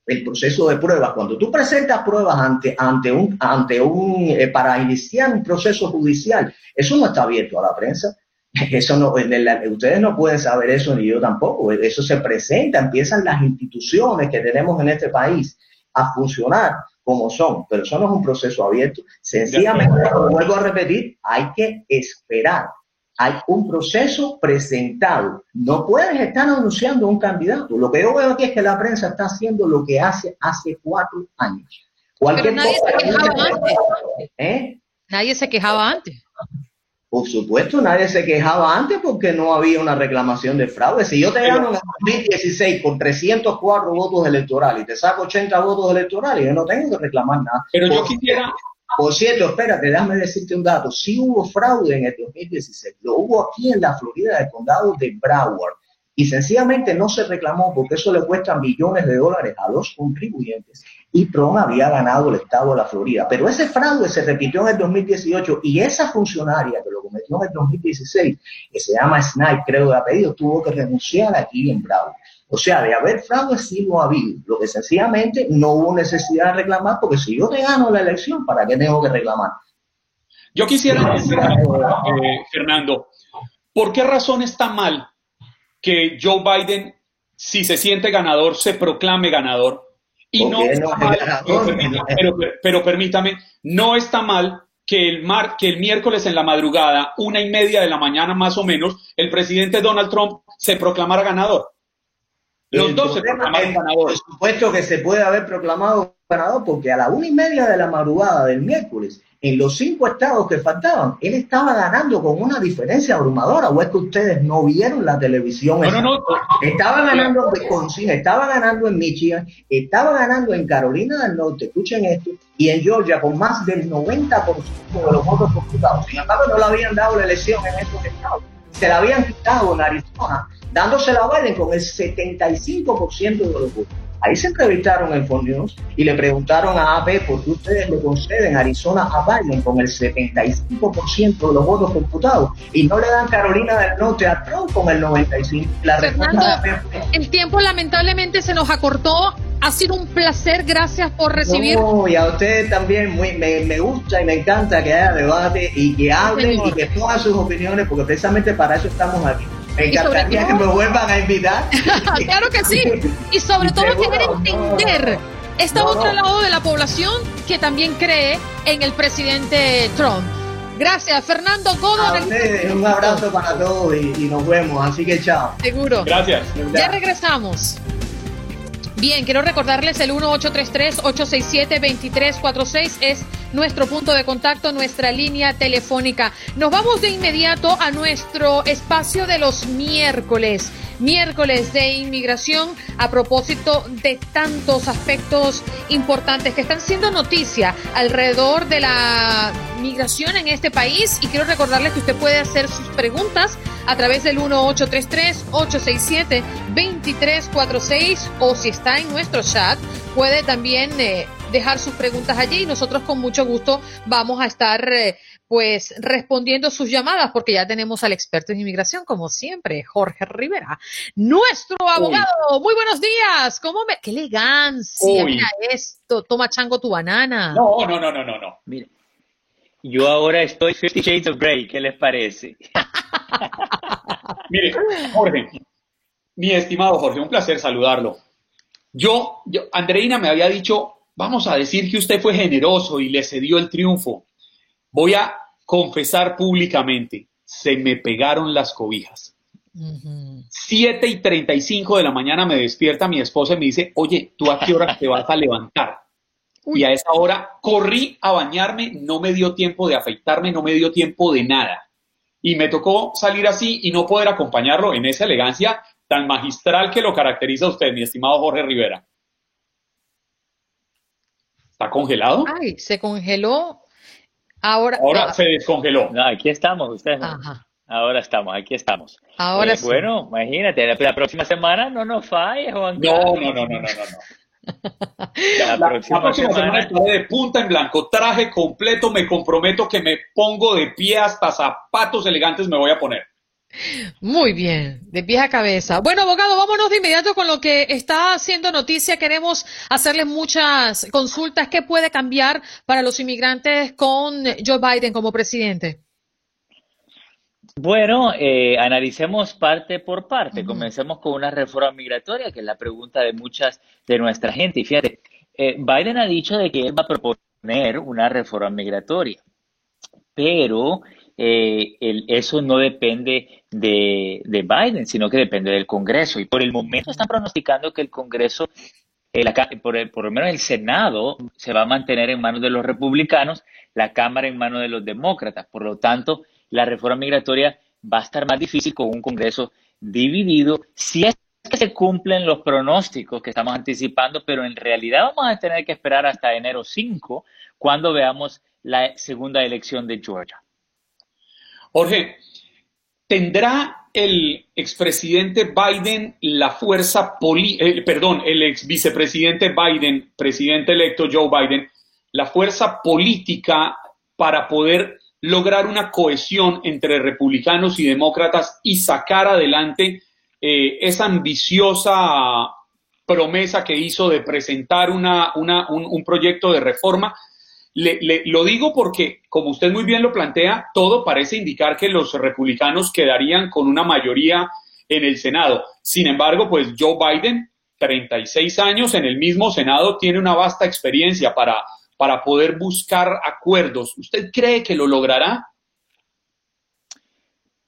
el proceso de pruebas. Cuando tú presentas pruebas ante, ante un, ante un, eh, para iniciar un proceso judicial, eso no está abierto a la prensa. Eso no, ustedes no pueden saber eso ni yo tampoco. Eso se presenta, empiezan las instituciones que tenemos en este país a funcionar como son, pero eso no es un proceso abierto. Sencillamente, vuelvo a repetir, hay que esperar. Hay un proceso presentado. No puedes estar anunciando un candidato. Lo que yo veo aquí es que la prensa está haciendo lo que hace hace cuatro años. Cualquier nadie se quejaba antes. ¿Eh? Nadie se quejaba antes. Por supuesto, nadie se quejaba antes porque no había una reclamación de fraude. Si yo te gano en el 2016 con 304 votos electorales y te saco 80 votos electorales, yo no tengo que reclamar nada. Pero yo quisiera... Por cierto, espérate, déjame decirte un dato. Sí hubo fraude en el 2016. Lo hubo aquí en la Florida, del condado de Broward y sencillamente no se reclamó porque eso le cuesta millones de dólares a los contribuyentes y Trump había ganado el estado de la Florida. Pero ese fraude se repitió en el 2018 y esa funcionaria que lo cometió en el 2016, que se llama Snipe, creo de apellido, tuvo que renunciar aquí en Broward. O sea, de haber fraude sí lo ha habido. Lo que sencillamente no hubo necesidad de reclamar porque si yo te gano la elección, ¿para qué tengo que reclamar? Yo quisiera decir, eh, Fernando, ¿por qué razón está mal que Joe Biden, si se siente ganador, se proclame ganador. Y no, está mal, pero, permítame, no está mal que el, mar, que el miércoles en la madrugada, una y media de la mañana más o menos, el presidente Donald Trump se proclamara ganador. Los dos se proclamaron ganadores. Por supuesto que se puede haber proclamado ganador porque a la una y media de la madrugada del miércoles en los cinco estados que faltaban, él estaba ganando con una diferencia abrumadora. ¿O es que ustedes no vieron la televisión? No, no, no. Estaba ganando en Wisconsin, estaba ganando en Michigan, estaba ganando en Carolina del Norte, escuchen esto, y en Georgia con más del 90% de los votos computados. Sin embargo, no le habían dado la elección en esos estados. Se la habían quitado en Arizona, dándosela a Biden con el 75% de los votos. Ahí se entrevistaron en Fox News y le preguntaron a AP por qué ustedes le conceden Arizona a Biden con el 75% de los votos computados y no le dan Carolina del Norte a Trump con el 95%. La Fernando, el tiempo lamentablemente se nos acortó. Ha sido un placer, gracias por recibir. No, y a ustedes también muy, me, me, gusta y me encanta que haya debate y que hablen y que pongan sus opiniones, porque precisamente para eso estamos aquí. Me encantaría que me vuelvan a invitar. claro que sí. Y sobre todo querer entender este otro lado de la población que también cree en el presidente Trump. Gracias, Fernando Godon. un abrazo para todos y, y, nos vemos. Así que chao. Seguro. Gracias. Ya regresamos. Bien, quiero recordarles el 1833-867-2346 es nuestro punto de contacto, nuestra línea telefónica. Nos vamos de inmediato a nuestro espacio de los miércoles miércoles de inmigración a propósito de tantos aspectos importantes que están siendo noticia alrededor de la migración en este país y quiero recordarles que usted puede hacer sus preguntas a través del 1833-867-2346 o si está en nuestro chat puede también eh, dejar sus preguntas allí y nosotros con mucho gusto vamos a estar eh, pues respondiendo sus llamadas, porque ya tenemos al experto en inmigración, como siempre, Jorge Rivera, nuestro abogado. Muy buenos días. ¿Cómo me? ¡Qué elegancia! Mira esto. Toma chango tu banana. No, no, no, no, no, no. Mire, yo ahora estoy Fifty Shades of Grey. ¿Qué les parece? Mire, Jorge, mi estimado Jorge, un placer saludarlo. Yo, yo, Andreina me había dicho, vamos a decir que usted fue generoso y le cedió el triunfo. Voy a confesar públicamente, se me pegaron las cobijas. Siete y treinta y cinco de la mañana me despierta mi esposa y me dice, oye, ¿tú a qué hora te vas a levantar? Y a esa hora corrí a bañarme, no me dio tiempo de afeitarme, no me dio tiempo de nada. Y me tocó salir así y no poder acompañarlo en esa elegancia tan magistral que lo caracteriza a usted, mi estimado Jorge Rivera. ¿Está congelado? Ay, se congeló Ahora, Ahora se descongeló. aquí estamos, ustedes. Ahora estamos, aquí estamos. Ahora eh, Bueno, imagínate, la, próxima semana no nos falles, Juan No, no, no, no, no, no. La, próxima, semana, estaré de punta en blanco, traje completo, me comprometo que me pongo de pie hasta zapatos elegantes me voy a poner. Muy bien, de pie a cabeza. Bueno, abogado, vámonos de inmediato con lo que está haciendo noticia. Queremos hacerle muchas consultas. ¿Qué puede cambiar para los inmigrantes con Joe Biden como presidente? Bueno, eh, analicemos parte por parte. Comencemos con una reforma migratoria, que es la pregunta de muchas de nuestra gente. Y fíjate, eh, Biden ha dicho de que él va a proponer una reforma migratoria, pero eh, eso no depende de, Biden, sino que depende del Congreso. Y por el momento están pronosticando que el Congreso, por, por, lo menos el Senado, se va a mantener en manos de los republicanos, la Cámara en manos de los demócratas. Por lo tanto, la reforma migratoria va a estar más difícil con un Congreso dividido si es que se cumplen los pronósticos que estamos anticipando, pero en realidad vamos a tener que esperar hasta enero 5 cuando veamos la segunda elección de Georgia. Jorge, ¿tendrá el expresidente Biden la fuerza política, eh, perdón, el ex vicepresidente Biden, presidente electo Joe Biden, la fuerza política para poder lograr una cohesión entre republicanos y demócratas y sacar adelante eh, esa ambiciosa promesa que hizo de presentar una, un proyecto de reforma le, lo digo porque, como usted muy bien lo plantea, todo parece indicar que los republicanos quedarían con una mayoría en el Senado. Sin embargo, pues Joe Biden, 36 años en el mismo Senado, tiene una vasta experiencia para, para poder buscar acuerdos. ¿Usted cree que lo logrará?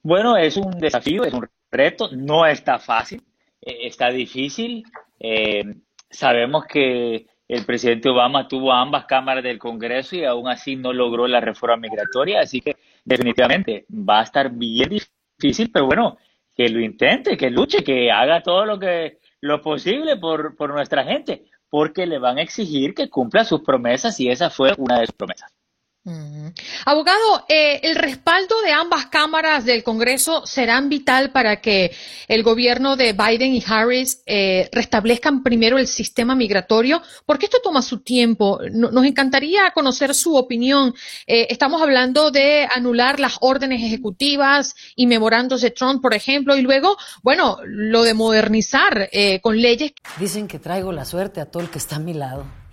Bueno, es un desafío, es un reto, no está fácil, eh, está difícil. Eh, sabemos que el presidente Obama tuvo ambas cámaras del Congreso y aún así no logró la reforma migratoria, así que definitivamente va a estar bien difícil, pero bueno, que lo intente, que luche, que haga todo lo que lo posible por, por nuestra gente, porque le van a exigir que cumpla sus promesas y esa fue una de sus promesas. Abogado, eh, el respaldo de ambas cámaras del Congreso serán vital para que el gobierno de Biden y Harris eh, restablezcan primero el sistema migratorio, porque esto toma su tiempo. nos encantaría conocer su opinión. Eh, estamos hablando de anular las órdenes ejecutivas y memorandos de Trump, por ejemplo, y luego, bueno, lo de modernizar con leyes. Dicen que traigo la suerte a todo el que está a mi lado,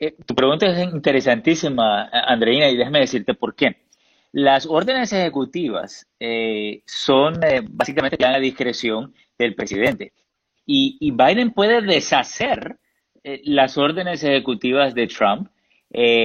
Eh, tu pregunta es interesantísima, Andreina, y déjame decirte por qué. Las órdenes ejecutivas eh, son eh, básicamente a la discreción del presidente. Y, Biden puede deshacer las órdenes ejecutivas de Trump.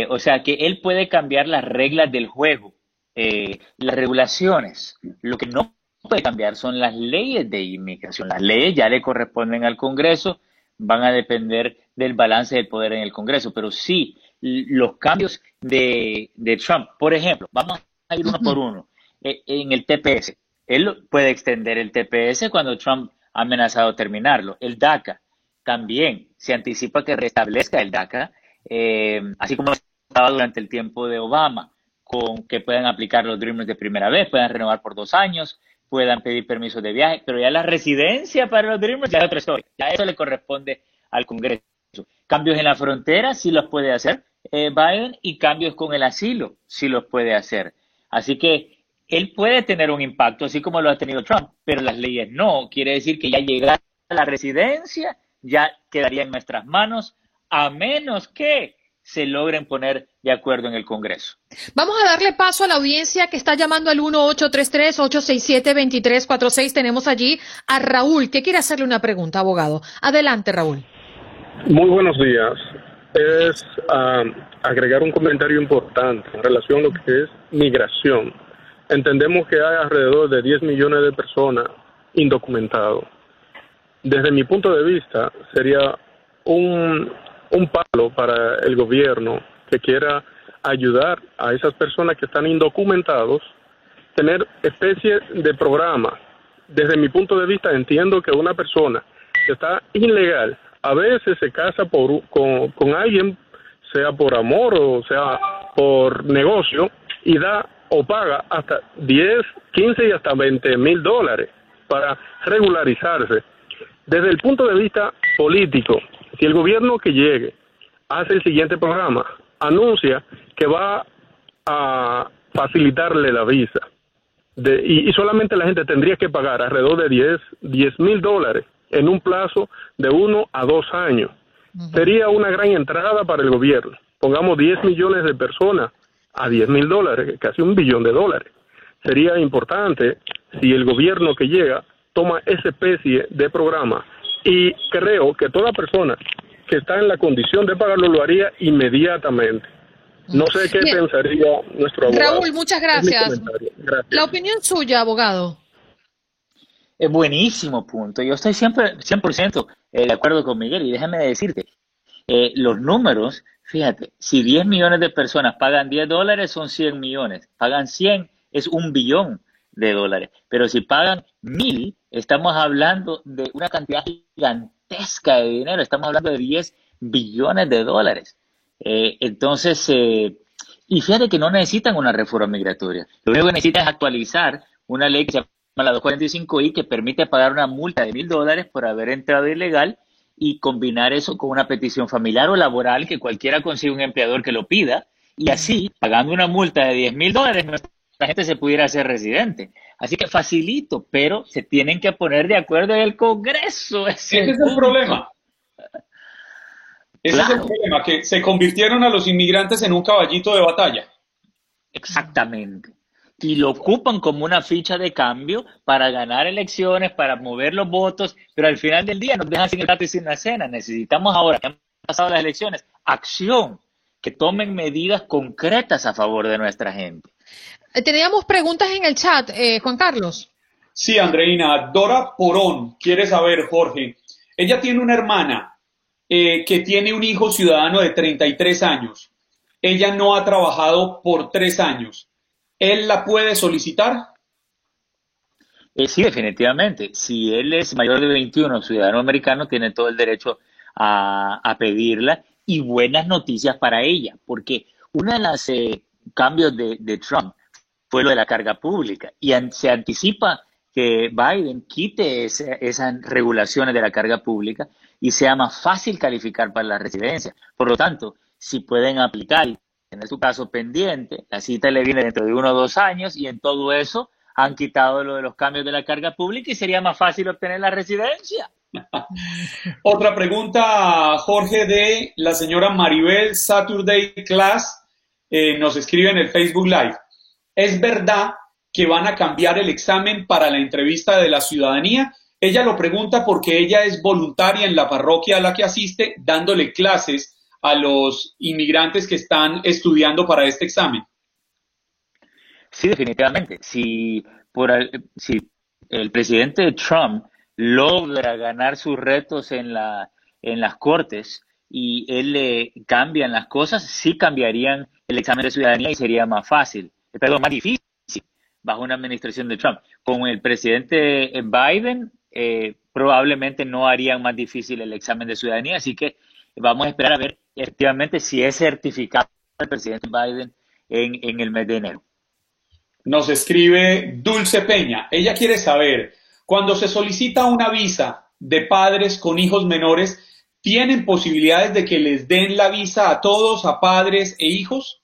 o sea que él puede cambiar las reglas del juego, las regulaciones. Lo que no puede cambiar son las leyes de inmigración. Las leyes ya le corresponden al Congreso, van a depender del balance del poder en el Congreso, pero sí los cambios de, Trump, por ejemplo, vamos a ir uno por uno, e, en el TPS. Él puede extender el TPS cuando Trump ha amenazado terminarlo. El DACA también se anticipa que restablezca el DACA, eh, así como estaba durante el tiempo de Obama, con que puedan aplicar los Dreamers de primera vez, puedan renovar por dos años, puedan pedir permisos de viaje, pero ya la residencia para los Dreamers ya es otra historia. Ya eso le corresponde al Congreso. Cambios en la frontera sí los puede hacer eh, Biden y cambios con el asilo sí los puede hacer. Así que él puede tener un impacto, así como lo ha tenido Trump, pero las leyes no. Quiere decir que ya llegar a la residencia ya quedaría en nuestras manos, a menos que se logren poner de acuerdo en el Congreso. Vamos a darle paso a la audiencia que está llamando al 1-833-867-2346. Tenemos allí a Raúl, que quiere hacerle una pregunta, abogado. Adelante, Raúl. Muy buenos días. Es um, agregar un comentario importante en relación a lo que es migración. Entendemos que hay alrededor de 10 millones de personas indocumentadas. Desde mi punto de vista, sería un un palo para el gobierno que quiera ayudar a esas personas que están indocumentados, tener especie de programa. Desde mi punto de vista entiendo que una persona que está ilegal a veces se casa por, con, con alguien, sea por amor o sea por negocio, y da o paga hasta 10, 15 y hasta 20 mil dólares para regularizarse. Desde el punto de vista político, si el gobierno que llegue hace el siguiente programa, anuncia que va a facilitarle la visa y, solamente la gente tendría que pagar alrededor de 10 mil dólares en un plazo de uno a dos años. Sería una gran entrada para el gobierno. Pongamos 10 millones de personas a 10 mil dólares, casi un billón de dólares. Sería importante si el gobierno que llega toma esa especie de programa y creo que toda persona que está en la condición de pagarlo lo haría inmediatamente. No sé qué pensaría nuestro abogado. Raúl, muchas gracias. La opinión suya, abogado. Es buenísimo punto. Yo estoy siempre 100% eh, de acuerdo con Miguel y déjame decirte, eh, los números, fíjate, si 10 millones de personas pagan 10 dólares son 100 millones, pagan 100 es un billón de dólares, pero si pagan mil, estamos hablando de una cantidad gigantesca de dinero, estamos hablando de 10 billones de dólares. Eh, entonces, eh, y fíjate que no necesitan una reforma migratoria, lo único que necesitan es actualizar una ley que se llama la 245i que permite pagar una multa de mil dólares por haber entrado ilegal y combinar eso con una petición familiar o laboral que cualquiera consiga un empleador que lo pida. Y así, pagando una multa de 10 mil dólares, la gente se pudiera hacer residente. Así que facilito, pero se tienen que poner de acuerdo en el Congreso. Ese, es el problema. Ese es el problema, que se convirtieron a los inmigrantes en un caballito de batalla. Exactamente. Y lo ocupan como una ficha de cambio para ganar elecciones, para mover los votos, pero al final del día nos dejan sin el gato y sin la cena. Necesitamos ahora que han pasado las elecciones, acción, que tomen medidas concretas a favor de nuestra gente. Eh, teníamos preguntas en el chat, eh, Juan Carlos. Sí, Andreina. Dora Porón quiere saber, Jorge. Ella tiene una hermana eh, que tiene un hijo ciudadano de 33 años. Ella no ha trabajado por tres años. ¿Él la puede solicitar? sí, definitivamente. Si él es mayor de 21, ciudadano americano, tiene todo el derecho a, pedirla y buenas noticias para ella, porque una de las cambios de Trump fue lo de la carga pública. Y se anticipa que Biden quite esas regulaciones de la carga pública y sea más fácil calificar para la residencia. Por lo tanto, si pueden aplicar, en su caso pendiente, la cita le viene dentro de uno o dos años y en todo eso han quitado lo de los cambios de la carga pública y sería más fácil obtener la residencia. Otra pregunta, Jorge, de la señora Maribel Saturday Class. Eh, nos escribe en el Facebook Live. ¿Es verdad que van a cambiar el examen para la entrevista de la ciudadanía? Ella lo pregunta porque ella es voluntaria en la parroquia a la que asiste, dándole clases a los inmigrantes que están estudiando para este examen. Sí, definitivamente. Si, por si el presidente Trump logra ganar sus retos en, la, en las cortes y él le cambian las cosas, sí cambiarían el examen de ciudadanía sería más fácil, perdón, más difícil bajo una administración de Trump. Con el presidente Biden, eh, probablemente no harían más difícil el examen de ciudadanía, así que vamos a esperar a ver efectivamente si es certificado el presidente Biden en, en el mes de enero. Nos escribe Dulce Peña. Ella quiere saber, cuando se solicita una visa de padres con hijos menores, ¿tienen posibilidades de que les den la visa a todos, a padres e hijos?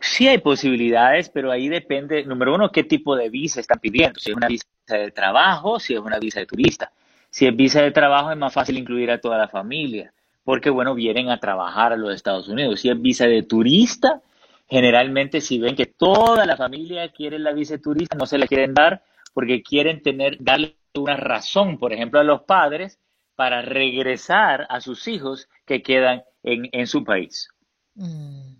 Sí hay posibilidades, pero ahí depende, número uno, qué tipo de visa están pidiendo. Si es una visa de trabajo, si es una visa de turista. Si es visa de trabajo es más fácil incluir a toda la familia, porque bueno, vienen a trabajar a los Estados Unidos. Si es visa de turista, generalmente si ven que toda la familia quiere la visa turista, no se la quieren dar porque quieren tener, darle una razón, por ejemplo, a los padres para regresar a sus hijos que quedan en, su país. Mm.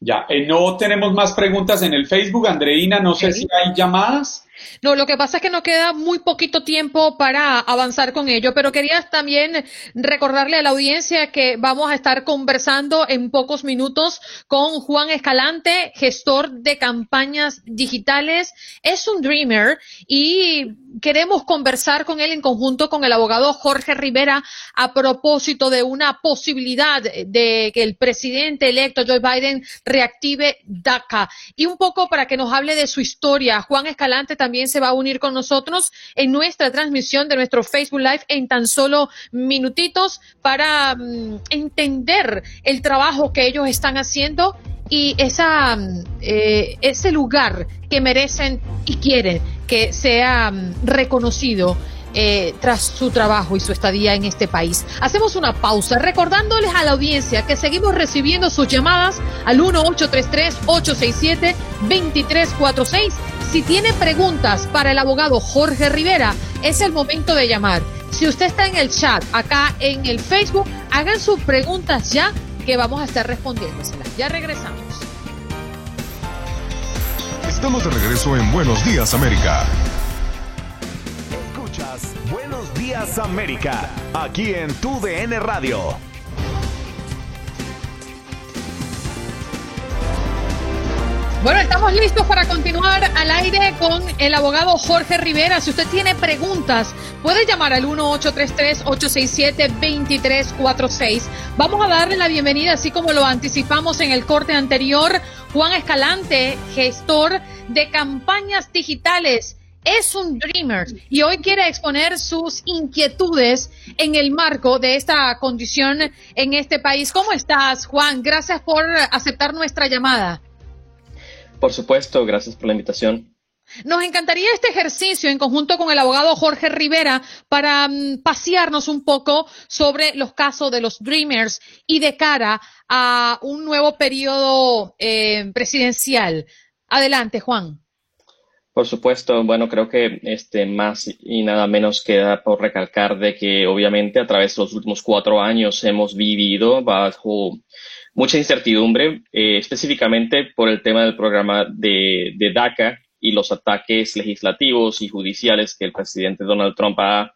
Ya, eh, no tenemos más preguntas en el Facebook, Andreina, no sé si hay llamadas. No, lo que pasa es que nos queda muy poquito tiempo para avanzar con ello, pero quería también recordarle a la audiencia que vamos a estar conversando en pocos minutos con Juan Escalante, gestor de campañas digitales. Es un dreamer y queremos conversar con él en conjunto con el abogado Jorge Rivera a propósito de una posibilidad de que el presidente electo Joe Biden reactive DACA y un poco para que nos hable de su historia. Juan Escalante también también se va a unir con nosotros en nuestra transmisión de nuestro Facebook Live en tan solo minutitos para mm, entender el trabajo que ellos están haciendo y esa, mm, eh, ese lugar que merecen y quieren que sea mm, reconocido eh, tras su trabajo y su estadía en este país. Hacemos una pausa recordándoles a la audiencia que seguimos recibiendo sus llamadas al 1-833-867-2346. Si tiene preguntas para el abogado Jorge Rivera, es el momento de llamar. Si usted está en el chat acá en el Facebook, hagan sus preguntas ya que vamos a estar respondiéndoselas. Ya regresamos. Estamos de regreso en Buenos Días América. América, aquí en Tu DN Radio. Bueno, estamos listos para continuar al aire con el abogado Jorge Rivera. Si usted tiene preguntas, puede llamar al 1-833-867-2346. Vamos a darle la bienvenida, así como lo anticipamos en el corte anterior, Juan Escalante, gestor de campañas digitales es un dreamer y hoy quiere exponer sus inquietudes en el marco de esta condición en este país. ¿Cómo estás, Juan? Gracias por aceptar nuestra llamada. Por supuesto, gracias por la invitación. Nos encantaría este ejercicio en conjunto con el abogado Jorge Rivera para mm, pasearnos un poco sobre los casos de los Dreamers y de cara a un nuevo periodo eh, presidencial. Adelante, Juan. Por supuesto, bueno, creo que este más y nada menos queda por recalcar de que obviamente a través de los últimos cuatro años hemos vivido bajo mucha incertidumbre, eh, específicamente por el tema del programa de, DACA y los ataques legislativos y judiciales que el presidente Donald Trump ha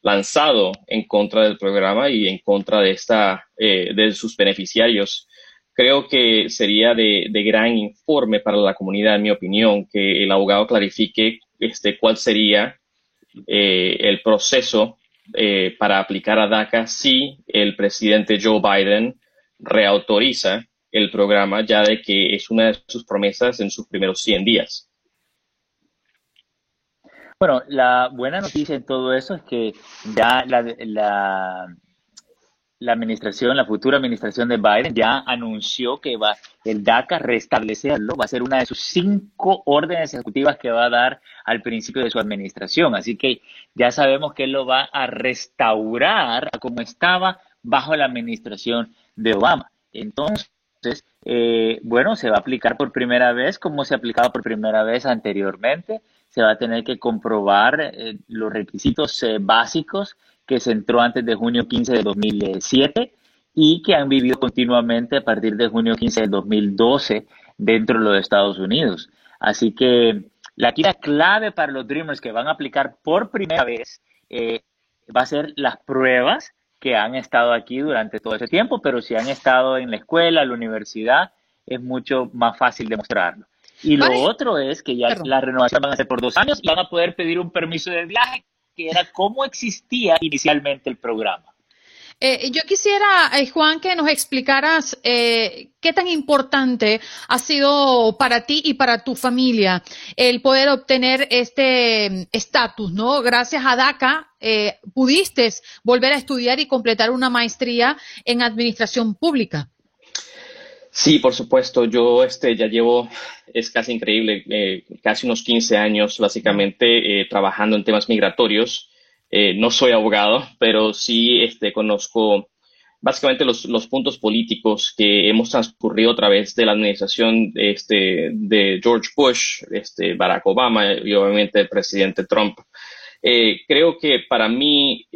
lanzado en contra del programa y en contra de esta eh, de sus beneficiarios creo que sería de, gran informe para la comunidad, en mi opinión, que el abogado clarifique este, cuál sería eh, el proceso eh, para aplicar a DACA si el presidente Joe Biden reautoriza el programa, ya de que es una de sus promesas en sus primeros 100 días. Bueno, la buena noticia en todo eso es que ya la, la administración, la futura administración de Biden ya anunció que va el DACA restablecerlo, va a ser una de sus cinco órdenes ejecutivas que va a dar al principio de su administración. Así que ya sabemos que él lo va a restaurar a como estaba bajo la administración de Obama. Entonces, eh, bueno, se va a aplicar por primera vez como se aplicaba por primera vez anteriormente. Se va a tener que comprobar eh, los requisitos eh, básicos que se entró antes de junio 15 de 2007 y que han vivido continuamente a partir de junio 15 de 2012 dentro de los Estados Unidos. Así que la clave para los Dreamers que van a aplicar por primera vez eh, va a ser las pruebas que han estado aquí durante todo ese tiempo, pero si han estado en la escuela, la universidad, es mucho más fácil demostrarlo. Y lo otro es que ya la renovación van a ser por dos años y van a poder pedir un permiso de viaje que era cómo existía inicialmente el programa. Eh, yo quisiera, eh, Juan, que nos explicaras eh, qué tan importante ha sido para ti y para tu familia el poder obtener este estatus, ¿no? Gracias a DACA pudiste volver a estudiar y completar una maestría en administración pública. Sí, por supuesto. Yo este, ya llevo, es casi increíble, eh, casi unos 15 años básicamente eh, trabajando en temas migratorios. Eh, no soy abogado, pero sí este, conozco básicamente los, los, puntos políticos que hemos transcurrido a través de la administración este, de George Bush, este, Barack Obama y obviamente el presidente Trump. creo que para mí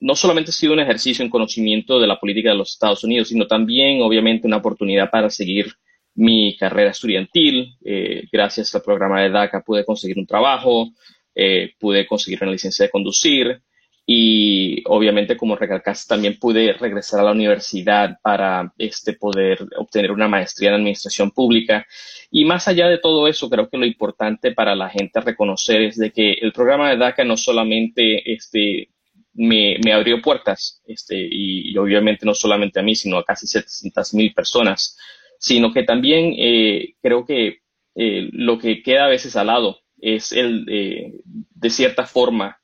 no solamente ha sido un ejercicio en conocimiento de la política de los Estados Unidos, sino también, obviamente, una oportunidad para seguir mi carrera estudiantil. Eh, gracias al programa de DACA pude conseguir un trabajo, eh, pude conseguir una licencia de conducir y, obviamente, como recalcaste, también pude regresar a la universidad para este, poder obtener una maestría en administración pública. Y más allá de todo eso, creo que lo importante para la gente reconocer es de que el programa de DACA no solamente este, me, me abrió puertas, este, y, obviamente no solamente a mí, sino a casi 700 mil personas, sino que también eh, creo que eh, lo que queda a veces al lado es el, eh, de cierta forma,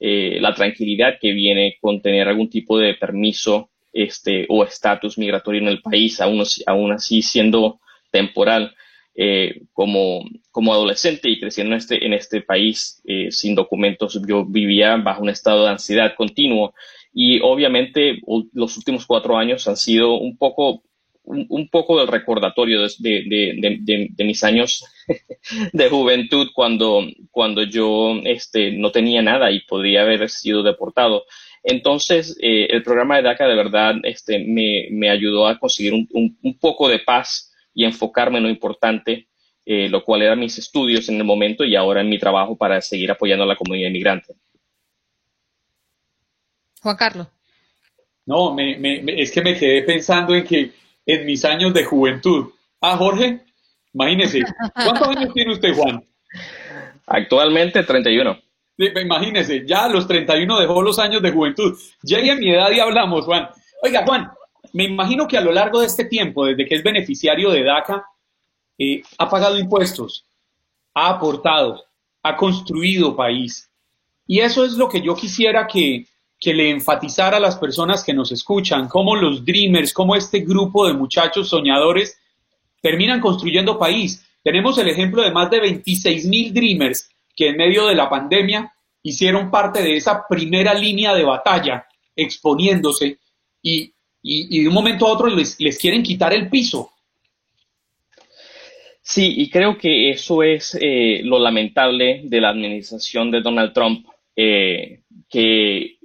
la tranquilidad que viene con tener algún tipo de permiso este, o estatus migratorio en el país, aún, aún así siendo temporal. Eh, como, como adolescente y creciendo en este, en este país eh, sin documentos, yo vivía bajo un estado de ansiedad continuo y obviamente los últimos cuatro años han sido un poco, un, poco del recordatorio de, de, mis años de juventud cuando, cuando yo este, no tenía nada y podría haber sido deportado. Entonces, eh, el programa de DACA de verdad este, me, me ayudó a conseguir un, un poco de paz y enfocarme en lo importante, eh, lo cual eran mis estudios en el momento y ahora en mi trabajo para seguir apoyando a la comunidad inmigrante. Juan Carlos. No, es que me quedé pensando en que en mis años de juventud. Ah, Jorge, imagínese. ¿Cuántos años tiene usted, Juan? Actualmente 31. Imagínese, ya a los 31 dejó los años de juventud. Ya a mi edad y hablamos, Juan. Oiga, Juan, me imagino que a lo largo de este tiempo, desde que es beneficiario de DACA, eh, ha pagado impuestos, ha aportado, ha construido país. Y eso es lo que yo quisiera que, que le enfatizara a las personas que nos escuchan, cómo los Dreamers, cómo este grupo de muchachos soñadores terminan construyendo país. Tenemos el ejemplo de más de 26 mil Dreamers que en medio de la pandemia hicieron parte de esa primera línea de batalla, exponiéndose y y, de un momento a otro les, quieren quitar el piso. Sí, y creo que eso es eh, lo lamentable de la administración de Donald Trump, eh, que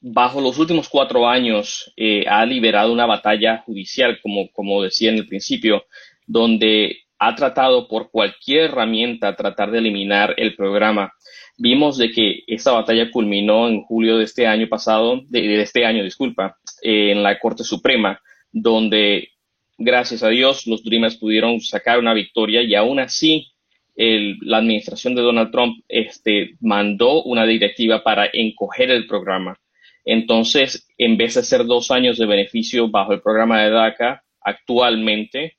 bajo los últimos cuatro años eh, ha liberado una batalla judicial, como, como decía en el principio, donde ha tratado por cualquier herramienta tratar de eliminar el programa. Vimos de que esta batalla culminó en julio de este año pasado, de este año, disculpa, en la Corte Suprema, donde, gracias a Dios, los Dreamers pudieron sacar una victoria y aún así la administración de Donald Trump este, mandó una directiva para encoger el programa. Entonces, en vez de ser dos años de beneficio bajo el programa de DACA, actualmente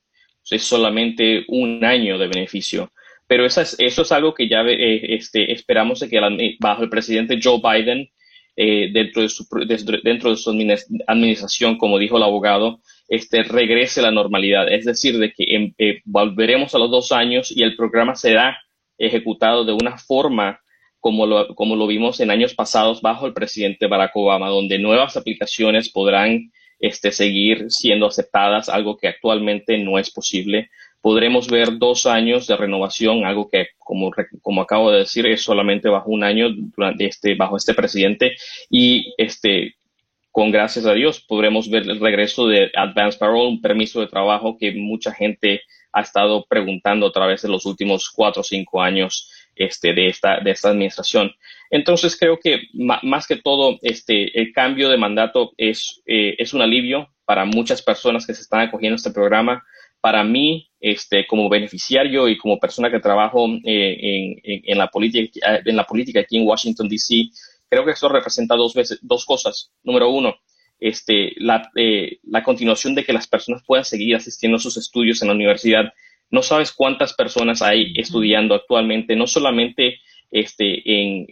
es solamente un año de beneficio. Pero eso es, eso es algo que ya eh, este, esperamos de que bajo el presidente Joe Biden dentro, de su, dentro de su administración, como dijo el abogado, este, regrese a la normalidad. Es decir, de que em, volveremos a los dos años y el programa será ejecutado de una forma como lo, como lo vimos en años pasados bajo el presidente Barack Obama, donde nuevas aplicaciones podrán este, seguir siendo aceptadas, algo que actualmente no es posible. Podremos ver dos años de renovación, algo que, como, como acabo de decir, es solamente bajo un año durante este, bajo este presidente. Y este, con gracias a Dios podremos ver el regreso de Advance Parole, un permiso de trabajo que mucha gente ha estado preguntando a través de los últimos cuatro o cinco años este, de, esta, de esta administración. Entonces creo que más que todo este, el cambio de mandato es, eh, es un alivio para muchas personas que se están acogiendo a este programa. Para mí, este, como beneficiario y como persona que trabajo eh, en, en, la política, en la política aquí en Washington, D.C., creo que eso representa dos, veces, dos cosas. Número uno, este, la, eh, la continuación de que las personas puedan seguir asistiendo a sus estudios en la universidad no sabes cuántas personas hay estudiando actualmente, no solamente este, en,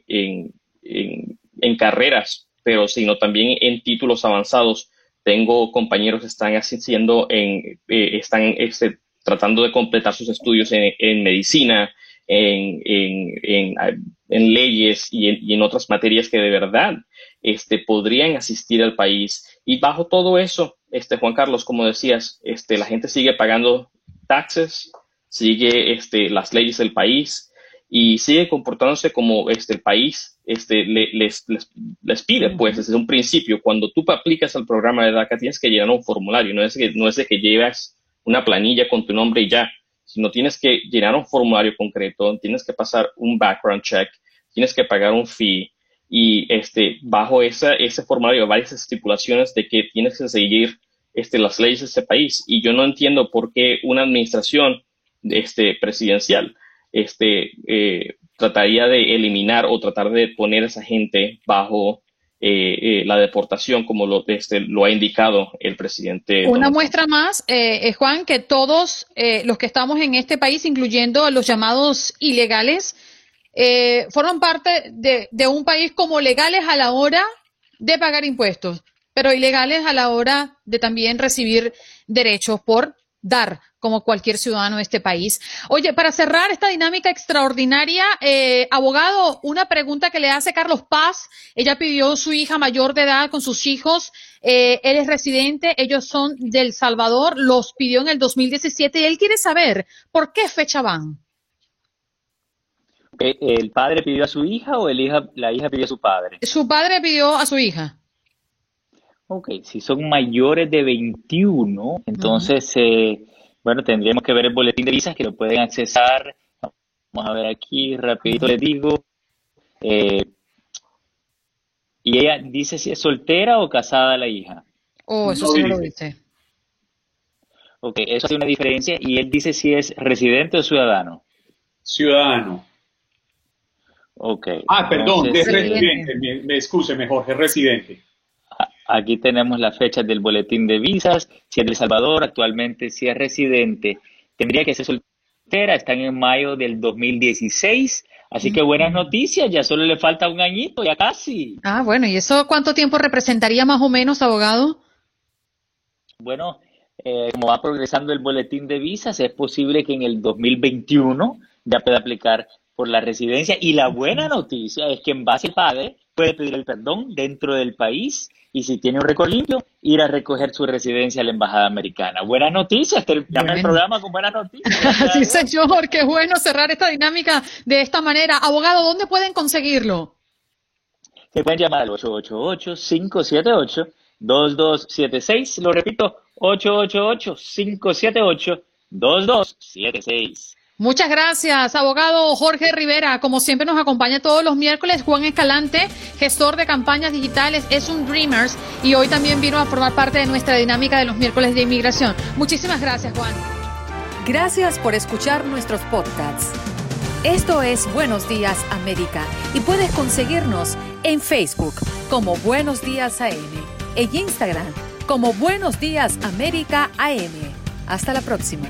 en, carreras, pero sino también en títulos avanzados. Tengo compañeros que están asistiendo en, eh, están este, tratando de completar sus estudios en, medicina, en, en, leyes y, en, otras materias que de verdad este, podrían asistir al país. Y bajo todo eso, este, Juan Carlos, como decías, este, la gente sigue pagando taxes, sigue este, las leyes del país y sigue comportándose como este, el país este, les, les, pide, pues desde un principio, cuando tú aplicas al programa de DACA tienes que llenar un formulario, no es, que, no es de que llevas una planilla con tu nombre y ya, sino tienes que llenar un formulario concreto, tienes que pasar un background check, tienes que pagar un fee y este, bajo esa, ese formulario hay varias estipulaciones de que tienes que seguir este, las leyes de este país. Y yo no entiendo por qué una administración este, presidencial este, eh, trataría de eliminar o tratar de poner a esa gente bajo eh, eh, la deportación, como lo, este, lo ha indicado el presidente. Una muestra más, eh, Juan, que todos los que estamos en este país, incluyendo los llamados ilegales, forman parte de, de un país como legales a la hora de pagar impuestos, pero ilegales a la hora de también recibir derechos por dar como cualquier ciudadano de este país. Oye, para cerrar esta dinámica extraordinaria, eh, abogado, una pregunta que le hace Carlos Paz. Ella pidió su hija mayor de edad con sus hijos. Eh, él es residente, ellos son del Salvador, los pidió en el 2017 y él quiere saber por qué fecha van. Eh, ¿El padre pidió a su hija o el hija, la hija pidió a su padre? Su padre pidió a su hija. Ok, si son mayores de 21, entonces, eh, bueno, tendríamos que ver el boletín de visas que lo pueden accesar. Vamos a ver aquí, rapidito les digo. Eh, y ella dice si es soltera o casada la hija. Oh, eso sí lo dice. Ok, eso hace una diferencia. Y él dice si es residente o ciudadano. Ciudadano. Ok. Ah, perdón, es residente. Me, me excuse mejor, es residente. Aquí tenemos las fechas del boletín de visas. Si es de El Salvador, actualmente si es residente, tendría que ser soltera. Están en mayo del 2016. Así que buenas noticias, ya solo le falta un añito, ya casi. Ah, bueno, ¿y eso cuánto tiempo representaría más o menos, abogado? Bueno, eh, como va progresando el boletín de visas, es posible que en el 2021 ya pueda aplicar por la residencia. Y la buena noticia es que en base al padre puede pedir el perdón dentro del país y si tiene un récord limpio, ir a recoger su residencia a la Embajada Americana. Buenas noticias, terminamos el programa con buenas noticias. sí, señor, qué bueno cerrar esta dinámica de esta manera. Abogado, ¿dónde pueden conseguirlo? Se pueden llamar al 888-578-2276. Lo repito, 888-578-2276. Muchas gracias, abogado Jorge Rivera. Como siempre nos acompaña todos los miércoles Juan Escalante, gestor de campañas digitales, es un Dreamers y hoy también vino a formar parte de nuestra dinámica de los miércoles de inmigración. Muchísimas gracias, Juan. Gracias por escuchar nuestros podcasts. Esto es Buenos Días América y puedes conseguirnos en Facebook como Buenos Días AM, en Instagram como Buenos Días América AM. Hasta la próxima.